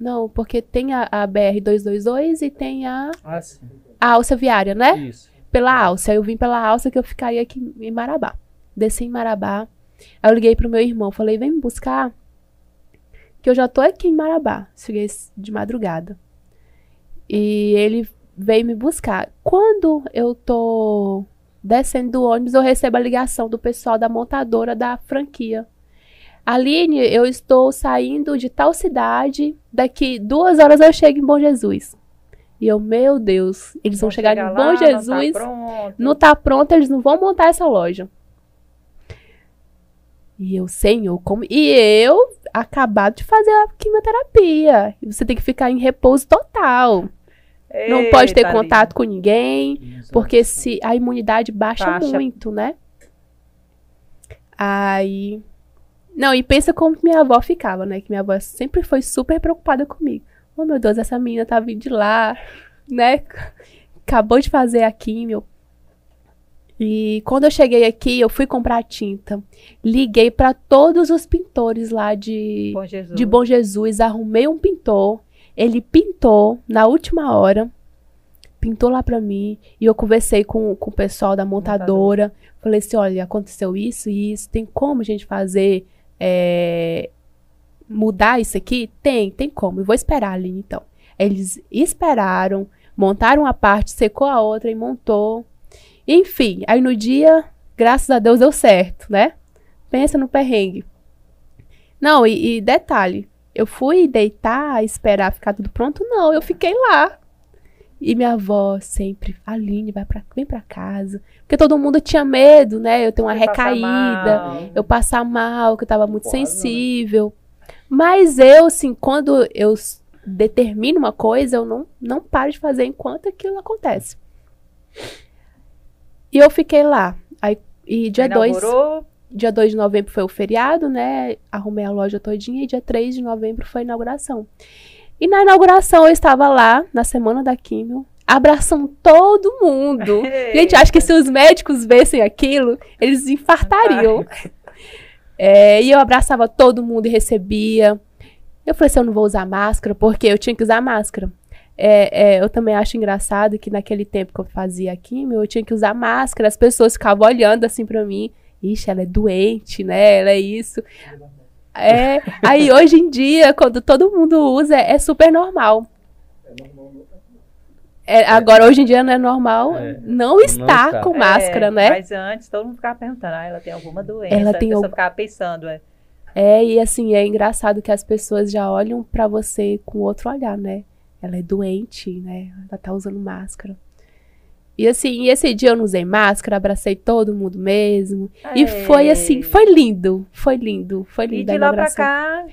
Não, porque tem a, a BR-222 e tem a, Ah, sim. a alça viária, né? Isso. Pela alça. Eu vim pela alça que eu ficaria aqui em Marabá. Desci em Marabá. Aí eu liguei pro meu irmão, falei, vem me buscar. Que eu já tô aqui em Marabá. Cheguei de madrugada. E ele veio me buscar. Quando eu tô descendo do ônibus, eu recebo a ligação do pessoal da montadora da franquia. Aline, eu estou saindo de tal cidade. Daqui duas horas eu chego em Bom Jesus. E eu, meu Deus, eles vão, chegar, em lá, Bom não tá Jesus. pronto. não tá pronto, eles não vão montar essa loja. E eu, senhor, como. E eu, acabado de fazer a quimioterapia. Você tem que ficar em repouso total. não pode ter Eita, contato com ninguém. Porque se a imunidade baixa, Baixa. muito, né? Aí. Não, e pensa como minha avó ficava, né? Que minha avó sempre foi super preocupada comigo. Oh, meu Deus, essa menina tá vindo de lá, né? Acabou de fazer a químio. E quando eu cheguei aqui, eu fui comprar tinta. Liguei pra todos os pintores lá de, Bom Jesus. de Bom Jesus, arrumei um pintor. Ele pintou na última hora. Pintou lá pra mim. E eu conversei com, com o pessoal da montadora. Falei assim: olha, aconteceu isso e isso. Tem como a gente fazer. É, mudar isso aqui? Tem, tem como. Eu vou esperar, Aline, então. Eles esperaram, montaram a parte, secou a outra e montou. Enfim, aí no dia, graças a Deus, deu certo, né? Pensa no perrengue. Não, e, e detalhe, eu fui deitar, esperar ficar tudo pronto? Não, eu fiquei lá. E minha avó sempre, Aline, vai pra, vem pra casa. Porque todo mundo tinha medo, né? Eu tenho uma passa recaída, mal. eu passar mal, que eu tava muito Quase, né? sensível. Mas eu, assim, quando eu determino uma coisa, eu não, não paro de fazer enquanto aquilo acontece. E eu fiquei lá. Aí, e dia 2 Inaugurou, dia 2 de novembro foi o feriado, né? Arrumei a loja todinha e dia 3 de novembro foi a inauguração. E na inauguração eu estava lá, na semana da químio, abraçando todo mundo. Gente, acho que se os médicos vissem aquilo, eles infartariam. É, e eu abraçava todo mundo e recebia. Eu falei assim, eu não vou usar máscara, porque eu tinha que usar máscara. É, é, eu também acho engraçado que naquele tempo que eu fazia químio, eu tinha que usar máscara. As pessoas ficavam olhando assim pra mim. Ixi, ela é doente, né? Ela é isso. É, aí hoje em dia, quando todo mundo usa, é super normal. É, agora, hoje em dia não é normal É, não estar está. com máscara, É, né? Mas antes todo mundo ficava perguntando, ah, ela tem alguma doença. Ela a tem pessoa al- ficava pensando, é. É, e assim, é engraçado que as pessoas já olham pra você com outro olhar, né? Ela é doente, né? Ela tá usando máscara. E assim, e esse dia eu não usei máscara, abracei todo mundo mesmo. E foi assim, foi lindo, foi lindo, foi E lindo. a de lá pra cá,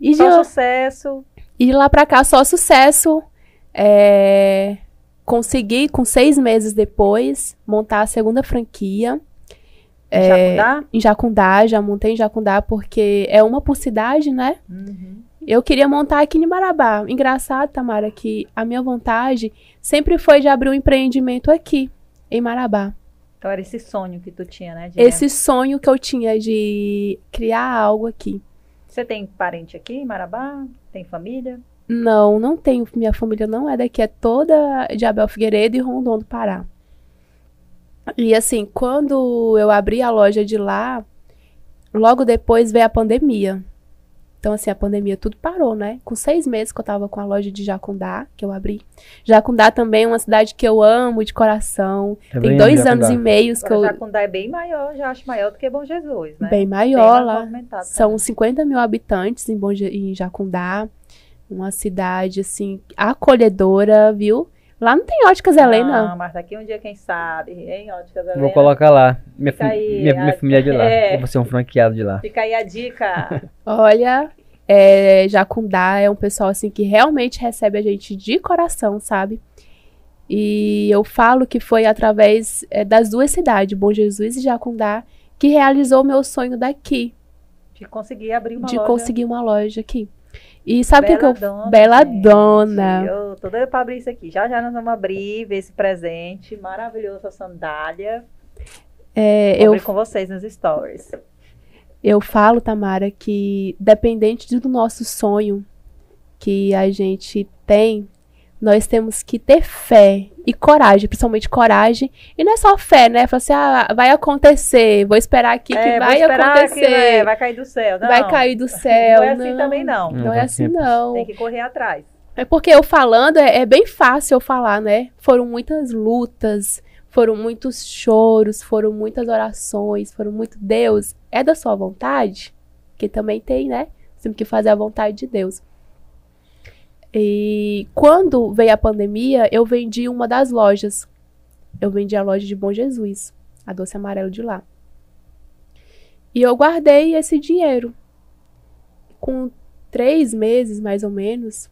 E de, só sucesso. e de lá pra cá, só sucesso. É, consegui, com seis meses depois, montar a segunda franquia. É, Jacundá? em Jacundá, já montei em Jacundá porque é uma por cidade, né? Uhum. Eu queria montar aqui em Marabá. Engraçado, Tamara, que a minha vontade sempre foi de abrir um empreendimento aqui, em Marabá. Então era esse sonho que tu tinha, né? de- Esse sonho que eu tinha de criar algo aqui. Você tem parente aqui em Marabá? Tem família? Não, não tenho. Minha família não é daqui, é toda de Abel Figueiredo e Rondon do Pará. E assim, quando eu abri a loja de lá, logo depois veio a pandemia. Então, assim, a pandemia tudo parou, né? Com seis meses que eu tava com a loja de Jacundá, que eu abri. Jacundá também é uma cidade que eu amo de coração. Tem Também dois anos e meio que Agora, eu. Jacundá é bem maior, já acho maior do que Bom Jesus, né? Bem Bem maior mais lá. movimentado São também. 50 mil habitantes em, Bom, Je- em Jacundá. Uma cidade, assim, acolhedora, viu? Lá não tem óticas Helena. Não, mas daqui um dia, quem sabe, hein, Óticas Helena? Vou colocar lá. Minha, aí, minha, minha a- família é de lá. é. Eu vou ser um franqueado de lá. Fica aí a dica. Olha, é, Jacundá é um pessoal, assim, que realmente recebe a gente de coração, sabe? E eu falo que foi através é, das duas cidades, Bom Jesus e Jacundá, que realizou o meu sonho daqui, De conseguir abrir uma de loja. conseguir uma loja aqui. E sabe o que, que eu... Dona, Bela gente. Dona. Eu tô doida pra abrir isso aqui. Já já nós vamos abrir, ver esse presente maravilhoso, a sandália. É, Vou eu abrir com vocês nos stories. Eu falo, Tamara, que dependente do nosso sonho, que a gente tem, nós temos que ter fé e coragem, principalmente coragem. E não é só fé, né? Falar assim, ah, vai acontecer, vou esperar aqui que É, vou vai esperar acontecer. que, né, vai cair do céu. Não, vai cair do céu. Não é assim também, não. Não é assim, não. Tem que correr atrás. É porque eu falando, é, é bem fácil eu falar, né? Foram muitas lutas, foram muitos choros, foram muitas orações, foram muito Deus. É da sua vontade? Que também tem, né? Temos que fazer a vontade de Deus. E quando veio a pandemia, eu vendi uma das lojas. Eu vendi a loja de Bom Jesus, a doce amarelo de lá. E eu guardei esse dinheiro. Com três meses, mais ou menos.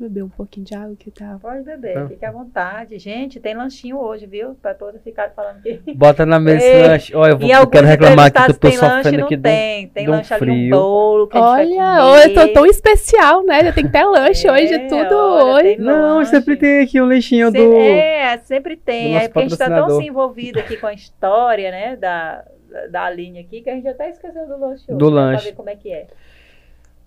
Beber um pouquinho de água que tá. Pode beber, Tá. fique à vontade. Gente, tem lanchinho hoje, viu? Pra todos ficarem falando que. Bota na mesa esse lanche. Olha, eu, vou, eu quero reclamar aqui que eu tô tem lanche, sofrendo não aqui. do- tem. Tem de um lanche ali, um frio. bolo que Olha, comer. eu tô tão especial, né? Já tem que ter lanche É, hoje, tudo olha, hoje. Não, lanche. sempre tem aqui um lanchinho Se- do. É, sempre tem. É porque a gente tá tão se envolvido aqui com a história, né? Da, da Aline aqui, que a gente até esqueceu do lanche hoje. Do né, lanche. Pra ver como é que é.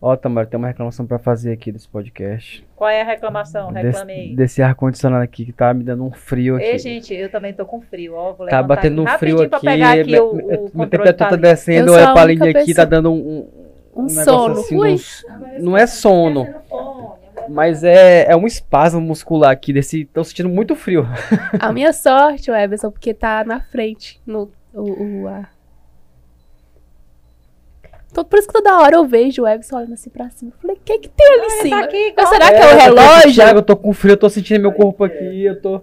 Ó, Tamara, tem uma reclamação pra fazer aqui desse podcast. Qual é a reclamação? Reclame Desse, aí. desse ar-condicionado aqui que tá me dando um frio aqui. Ei, gente, eu também tô com frio, ó. Vou Tá batendo um frio aqui. pra pegar aqui me- o, o minha controle temperatura tá descendo, olha a pra única linha aqui, tá dando um, um, Um sono. assim, Ui. uns- Não é sono, mas é, é um espasmo muscular aqui desse. Tô sentindo muito frio. A minha sorte, o Everson, porque tá na frente. No, o, o, a... Então, por isso que toda hora eu vejo o Everson olhando assim pra cima. Eu falei, o que que tem ali em Tá cima? aqui, Mas qual- será que é o eu tô relógio? Thiago, eu tô com frio, eu tô sentindo meu corpo aqui, eu tô.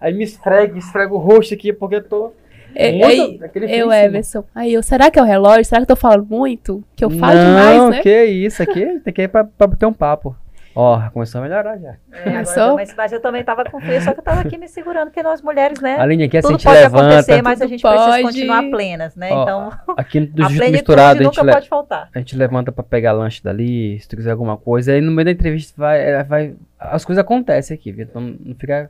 Aí me esfrega, esfrega o rosto aqui, porque eu tô. É, muito- frio eu. Everson. Aí eu, será que é o relógio? Será que eu tô falando muito? Que eu falo Não, demais, né? que isso, aqui tem que ir pra, pra bater um papo. Ó, começou a melhorar já. É, agora também- mas eu também tava com frio, só que eu tava aqui me segurando, porque nós mulheres, né? Aline, aqui assim a gente pode levanta. acontecer, mas a gente precisa pode. continuar plenas, né? Ó, então, Aqui do a plenitude Misturado, a gente, nunca pode faltar. a gente levanta pra pegar lanche dali, se tu quiser alguma coisa. Aí no meio da entrevista vai, é, vai as coisas acontecem aqui, viu? Então não fica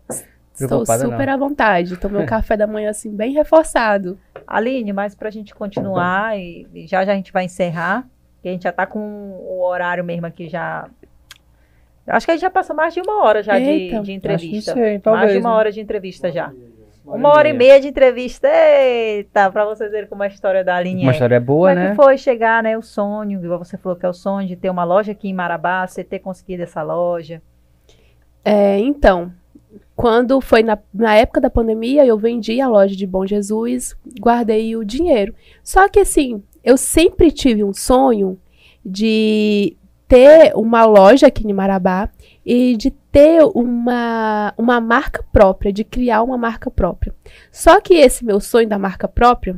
Estou super não. à vontade. Tomei um café da manhã assim, bem reforçado. Aline, mas pra gente continuar, e, e já já a gente vai encerrar, que a gente já tá com o horário mesmo aqui já. Eu acho que a gente já passou mais de uma hora já de, Eita. de Acho entrevista. que sei, mais talvez, de uma né? hora de entrevista já. Uma hora e meia de entrevista. Eita, pra vocês verem como a história da Aline Uma é. história boa, Como é né? que foi chegar, né, o sonho, igual você falou que é o sonho de ter uma loja aqui em Marabá, você ter conseguido essa loja. É, então, quando foi na, na época da pandemia, eu vendi a loja de Bom Jesus, guardei o dinheiro. Só que assim, eu sempre tive um sonho de ter uma loja aqui em Marabá e de ter uma, uma marca própria, de criar uma marca própria. Só que esse meu sonho da marca própria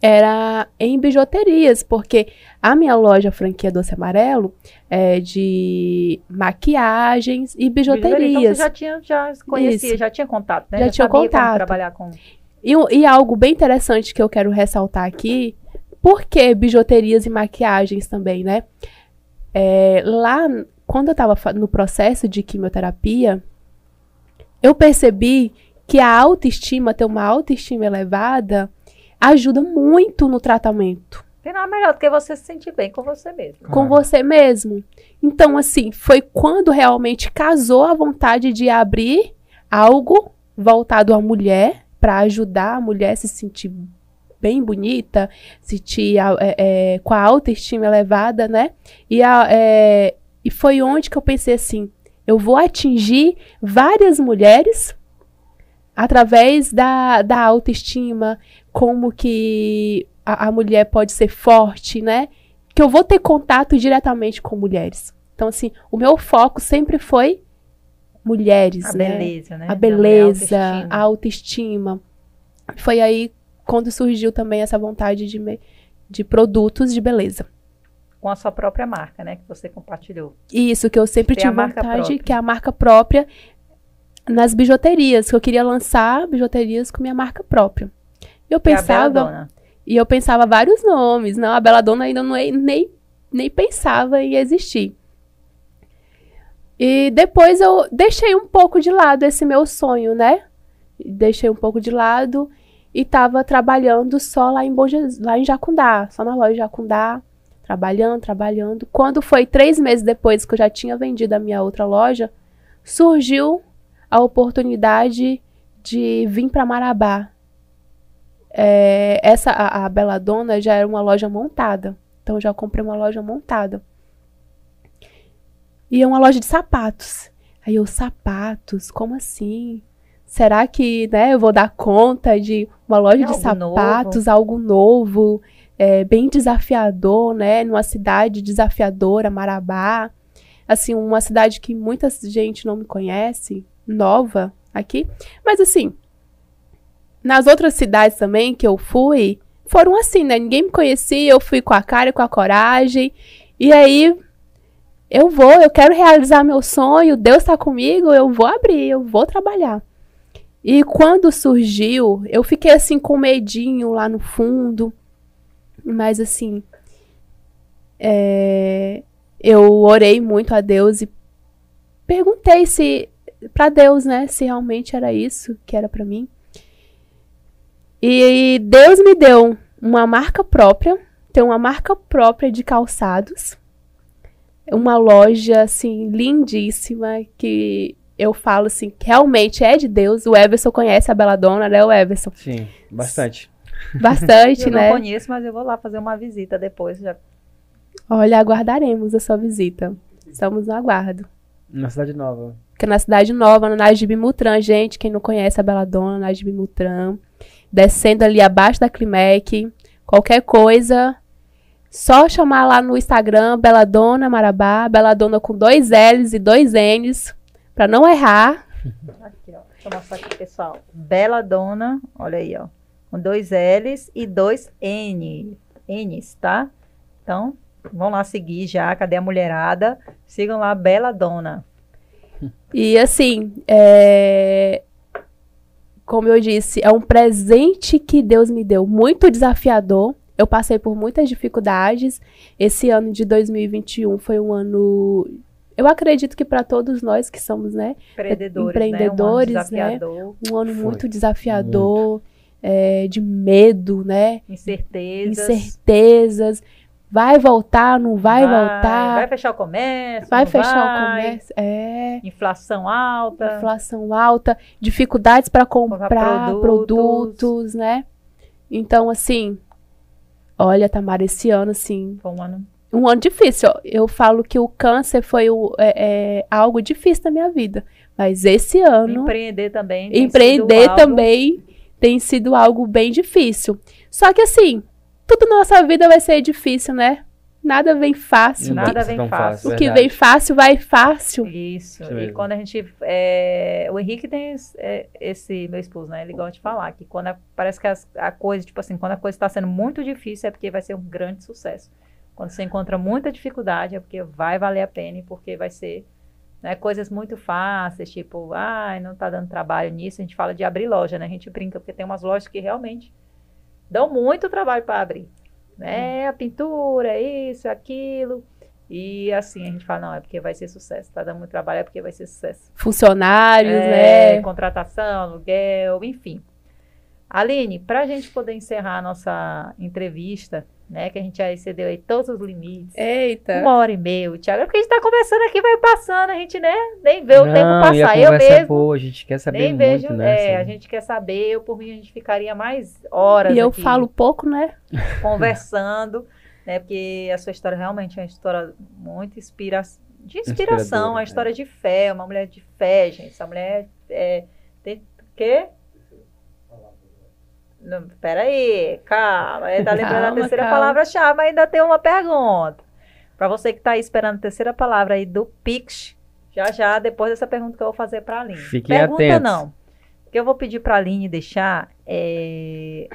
era em bijuterias, porque a minha loja franquia Doce Amarelo é de maquiagens e Então bijuterias. você já tinha, já conhecia, Isso. já tinha contato, né? Já tinha sabia como contato. trabalhar com... E, e algo bem interessante que eu quero ressaltar aqui, por que bijuterias e maquiagens também, né? É, lá, quando eu estava no processo de quimioterapia, eu percebi que a autoestima, ter uma autoestima elevada, ajuda muito no tratamento Tem nada melhor do que você se sentir bem com você mesmo. com você mesmo. Então, assim, foi quando realmente casou a vontade de abrir algo voltado à mulher, para ajudar a mulher a se sentir bem bonita, a- é, é, com a autoestima elevada, né? E, a- é, e foi onde que eu pensei assim: eu vou atingir várias mulheres através da, da autoestima, como que a, a mulher pode ser forte, né? Que eu vou ter contato diretamente com mulheres. Então, assim, o meu foco sempre foi mulheres, A né? beleza, né? a Da beleza, mulher, a autoestima. Foi aí quando surgiu também essa vontade de, me- de produtos de beleza. Com a sua própria marca, né? Que você compartilhou. Isso que eu sempre tive marca vontade, própria. que é a marca própria nas bijuterias, que eu queria lançar bijuterias com minha marca própria. Eu é a pensava, e eu pensava vários nomes, não, a Belladonna ainda não, é- nem, nem pensava em existir. E depois eu deixei um pouco de lado esse meu sonho, né? Deixei um pouco de lado e estava trabalhando só lá em, Jesus- lá em Jacundá, só na loja Jacundá, trabalhando, trabalhando. Quando foi três meses depois que eu já tinha vendido a minha outra loja, surgiu a oportunidade de vir para Marabá. É, essa a, a Bela Dona já era uma loja montada, então eu já comprei uma loja montada. E é uma loja de sapatos. Aí eu, sapatos, como assim? Será que, né, eu vou dar conta de uma loja É de algo sapatos, novo. algo novo, é, bem desafiador, né, numa cidade desafiadora, Marabá. Assim, uma cidade que muita gente não me conhece, nova aqui. Mas assim, nas outras cidades também que eu fui, foram assim, né? Ninguém me conhecia, eu fui com a cara e com a coragem. E aí, eu vou, eu quero realizar meu sonho, Deus está comigo, eu vou abrir, eu vou trabalhar. E quando surgiu, eu fiquei assim com medinho lá no fundo, mas assim, é, eu orei muito a Deus e perguntei se para Deus, né, se realmente era isso que era para mim. E Deus me deu uma marca própria, tem uma marca própria de calçados uma loja assim lindíssima que eu falo assim que realmente é de Deus. O Everson conhece a Belladonna, né? O Everson. Sim, bastante. Bastante, Eu não né? conheço, mas eu vou lá fazer uma visita depois. Já. Olha, aguardaremos a sua visita. Estamos no aguardo. Na Cidade Nova. Fica na Cidade Nova, na Najib Mutran, gente. Quem não conhece a Belladonna, Najib Mutran. Descendo ali abaixo da Climec. Qualquer coisa, só chamar lá no Instagram, Belladonna Marabá. Belladonna com dois L's e dois N's. Pra não errar. Aqui, ó. Deixa eu mostrar aqui, pessoal. Bela Dona, olha aí, ó. Com dois L's e dois N. N's, tá? Então, vão lá seguir já. Cadê a mulherada? Sigam lá, Bela Dona. E assim, é... como eu disse, é um presente que Deus me deu, muito desafiador. Eu passei por muitas dificuldades. Esse ano de 2021 foi um ano, eu acredito que para todos nós que somos, né, Empreendedores, Empreendedores, né? Um ano né? um ano muito desafiador, é, de medo, né, incertezas. incertezas. Vai voltar, não vai, voltar? Vai fechar o comércio. Vai não fechar o vai? comércio? É. Inflação alta. inflação alta, dificuldades para comprar produtos. produtos. né? Então, assim, olha, Tamara, esse ano, assim, Foi um ano um ano difícil. ó. Eu falo que o câncer foi o- é, é, algo difícil na minha vida, mas esse ano, Empreender também. tem empreender sido algo- também tem sido algo bem difícil. Só que, assim, tudo na nossa vida vai ser difícil, né? Nada vem fácil. Nada vem fácil. o que verdade. vem fácil vai fácil. Isso. Isso e mesmo. quando a gente. é, o Henrique tem esse, é, esse meu esposo, né? Ele gosta de falar que quando a- parece que as- a coisa, tipo assim, quando a coisa está sendo muito difícil é porque vai ser um grande sucesso. Quando você encontra muita dificuldade é porque vai valer a pena e porque vai ser né, coisas muito fáceis, tipo, ai, não tá dando trabalho nisso. A gente fala de abrir loja, né? A gente brinca porque tem umas lojas que realmente dão muito trabalho para abrir. Né? A pintura, isso, aquilo. E assim, a gente fala, não, é porque vai ser sucesso. Tá dando muito trabalho, é porque vai ser sucesso. Funcionários, É, né? Contratação, aluguel, enfim. Aline, para a gente poder encerrar a nossa entrevista, né? Que a gente já excedeu aí todos os limites. Eita. Uma hora e meia, o Thiago. É porque a gente tá conversando aqui, vai passando, a gente, né? Nem vê o tempo Não, e a passar. Eu é mesmo. boa, a gente quer saber nem muito, vejo, né? é, a gente quer saber, eu por mim a gente ficaria mais horas E eu aqui falo pouco, né? conversando, né? Porque a sua história realmente é uma história muito inspira de inspiração, uma é. história de fé, uma mulher de fé, gente. Essa mulher é, tem quê? Não, peraí, calma, ele tá lembrando a Calma, terceira calma. palavra-chave, mas ainda tem uma pergunta. Para você que está aí esperando a terceira palavra aí do Pix, já já, depois dessa pergunta que eu vou fazer para a Aline. Fiquem pergunta atentos. não. O que eu vou pedir para a Aline deixar é...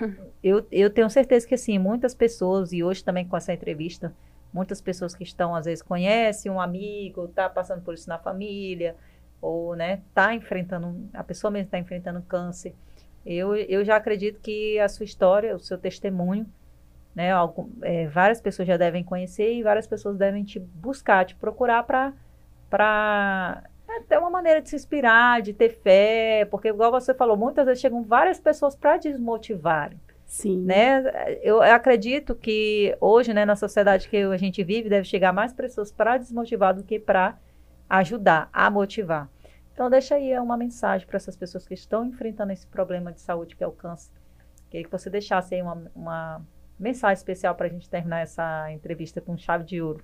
Eu, eu tenho certeza que, assim, muitas pessoas, e hoje também com essa entrevista, muitas pessoas que estão, às vezes, conhecem um amigo, tá passando por isso na família, ou, né, tá enfrentando, a pessoa mesmo está enfrentando câncer. Eu, eu já acredito que a sua história, o seu testemunho, né, algum- é, várias pessoas já devem conhecer e várias pessoas devem te buscar, te procurar para ter uma maneira de se inspirar, de ter fé, porque igual você falou, muitas vezes chegam várias pessoas para desmotivarem. Sim. né? Eu acredito que hoje, né, na sociedade que a gente vive, deve chegar mais pessoas para desmotivar do que para ajudar a motivar. Então, deixa aí uma mensagem para essas pessoas que estão enfrentando esse problema de saúde que é o câncer. Queria que você deixasse aí uma, uma mensagem especial para a gente terminar essa entrevista com chave de ouro.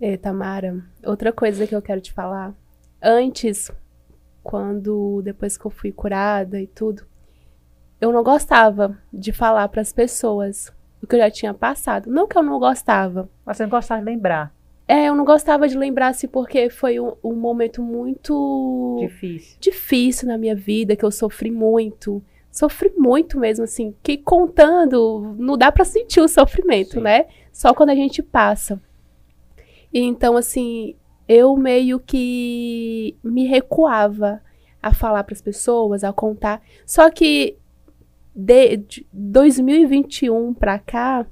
É, Tamara, outra coisa que eu quero te falar. Antes, quando depois que eu fui curada e tudo, eu não gostava de falar para as pessoas o que eu já tinha passado. Não que eu não gostava. Mas você não gostava de lembrar. É, eu não gostava de lembrar assim porque foi um, um momento muito Difícil. difícil na minha vida, que eu sofri muito. Sofri muito mesmo, assim, que contando, não dá pra sentir o sofrimento, Sim. né? Só quando a gente passa. E então, assim, eu meio que me recuava a falar pras pessoas, a contar. Só que de, de 2021 pra cá,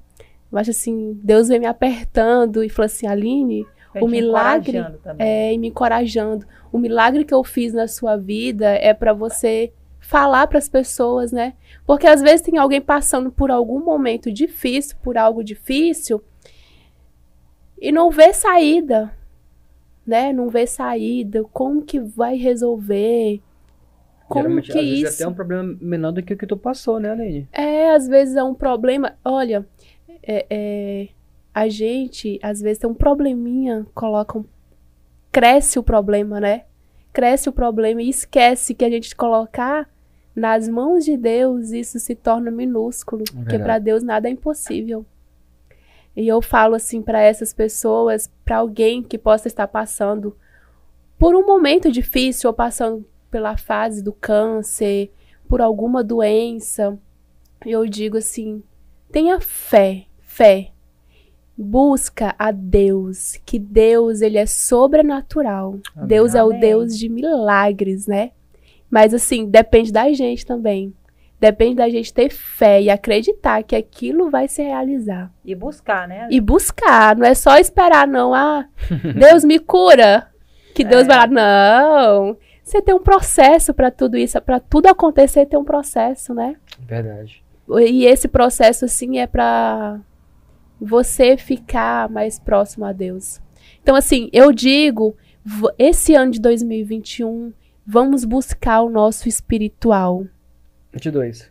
eu acho assim, Deus vem me apertando e falou assim, Aline, Vem O milagre é, e me encorajando. O milagre que eu fiz na sua vida é pra você falar pras pessoas, né? Porque às vezes tem alguém passando por algum momento difícil, por algo difícil, e não vê saída, né? Não vê saída. Como que vai resolver? Como Geralmente, que às vezes, isso? até um problema menor do que o que tu passou, né, Aline? É, às vezes é um problema. Olha, é, é, a gente, às vezes, tem um probleminha, colocam. Cresce o problema, né? Cresce o problema e esquece que a gente colocar nas mãos de Deus, isso se torna minúsculo. Porque Verdade. para Deus nada é impossível. E eu falo assim para essas pessoas, para alguém que possa estar passando por um momento difícil ou passando pela fase do câncer, por alguma doença, eu digo assim: tenha fé, fé. Busca a Deus, que Deus ele é sobrenatural. Amém. Deus é o. Deus de milagres, né? Mas assim, depende da gente também. Depende da gente ter fé e acreditar que aquilo vai se realizar. E buscar, né? E buscar, não é só esperar, não. Ah, Deus me cura. Que Deus É. vai lá. Não. Você tem um processo para tudo isso. Para tudo acontecer, tem um processo, né? Verdade. E esse processo, assim, é para você ficar mais próximo a Deus. Então, assim, eu digo, esse ano de 2021, vamos buscar o nosso espiritual. 22.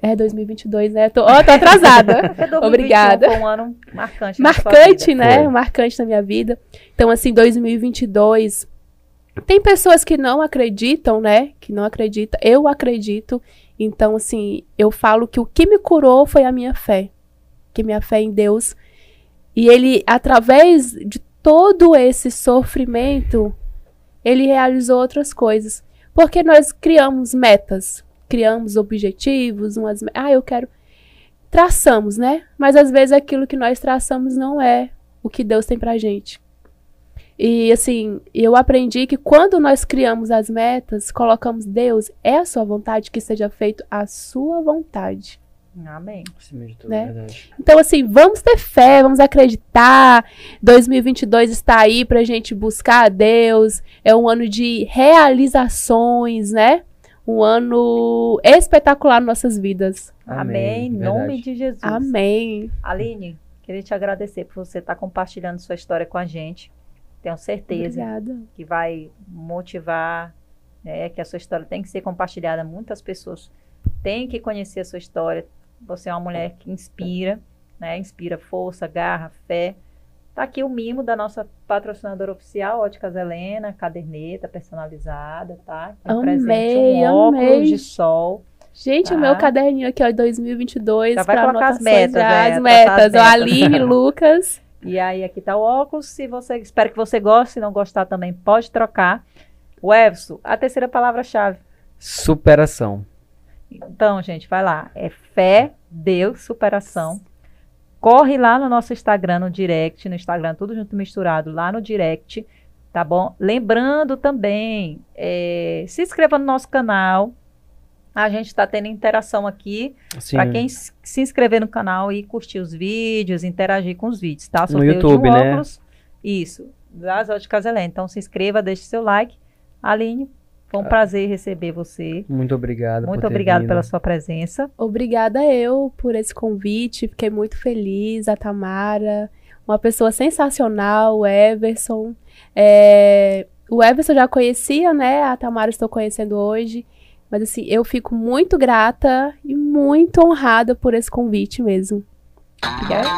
É 2022, né? Tô, ó, tô atrasada. 2021 Obrigada. Foi um ano marcante. na sua marcante, vida. né? Foi. Marcante na minha vida. Então, assim, 2022. Tem pessoas que não acreditam, né? Que não acreditam. Eu acredito. Então, assim, eu falo que o que me curou foi a minha fé. Que minha fé em Deus. E ele, através de todo esse sofrimento, ele realizou outras coisas. Porque nós criamos metas, criamos objetivos, umas. Ah, eu quero traçamos, né? Mas às vezes aquilo que nós traçamos não é o que Deus tem pra gente. E assim, eu aprendi que quando nós criamos as metas, colocamos Deus, é a sua vontade que seja feito a sua vontade. Amém. Acima de tudo, Né? verdade. Então assim, vamos ter fé, vamos acreditar. 2022 está aí pra gente buscar a Deus. É um ano de realizações, né? Um ano espetacular nas nossas vidas. Amém. Em nome de Jesus. Amém. Aline, queria te agradecer por você estar compartilhando sua história com a gente. Tenho certeza Obrigada. que vai motivar, né, que a sua história tem que ser compartilhada. Muitas pessoas têm que conhecer a sua história. Você é uma mulher que inspira, né? Inspira força, garra, fé. Tá aqui o mimo da nossa patrocinadora oficial, Óticas Helena, caderneta personalizada, tá? Um Amei, presente, um óculos amei. de sol. Gente, Tá. o meu caderninho aqui, ó, 2022. Já vai pra colocar as metas, né? As metas. as Ó, metas. Aline, Lucas. E aí aqui tá o óculos. Se você espero que você goste, se não gostar também pode trocar. O Everson, a terceira palavra-chave. Superação. Então, gente, vai lá. É fé, Deus, superação. Corre lá no nosso Instagram, no direct, no Instagram, tudo junto misturado, lá no direct, tá bom? Lembrando também, é, se inscreva no nosso canal. A gente está tendo interação aqui. Para quem se inscrever no canal e curtir os vídeos, interagir com os vídeos, tá? No Sorteio de um YouTube, né? óculos. Isso, das Óticas Helena. Então se inscreva, deixe seu like. Aline, Foi um prazer receber você. Muito obrigado. por Muito ter obrigado vindo. pela sua presença. Obrigada eu por esse convite, fiquei muito feliz. A Tamara, uma pessoa sensacional, o Everson. É, o Everson eu já conhecia, né? A Tamara estou conhecendo hoje. Mas assim, eu fico muito grata e muito honrada por esse convite mesmo. Obrigada.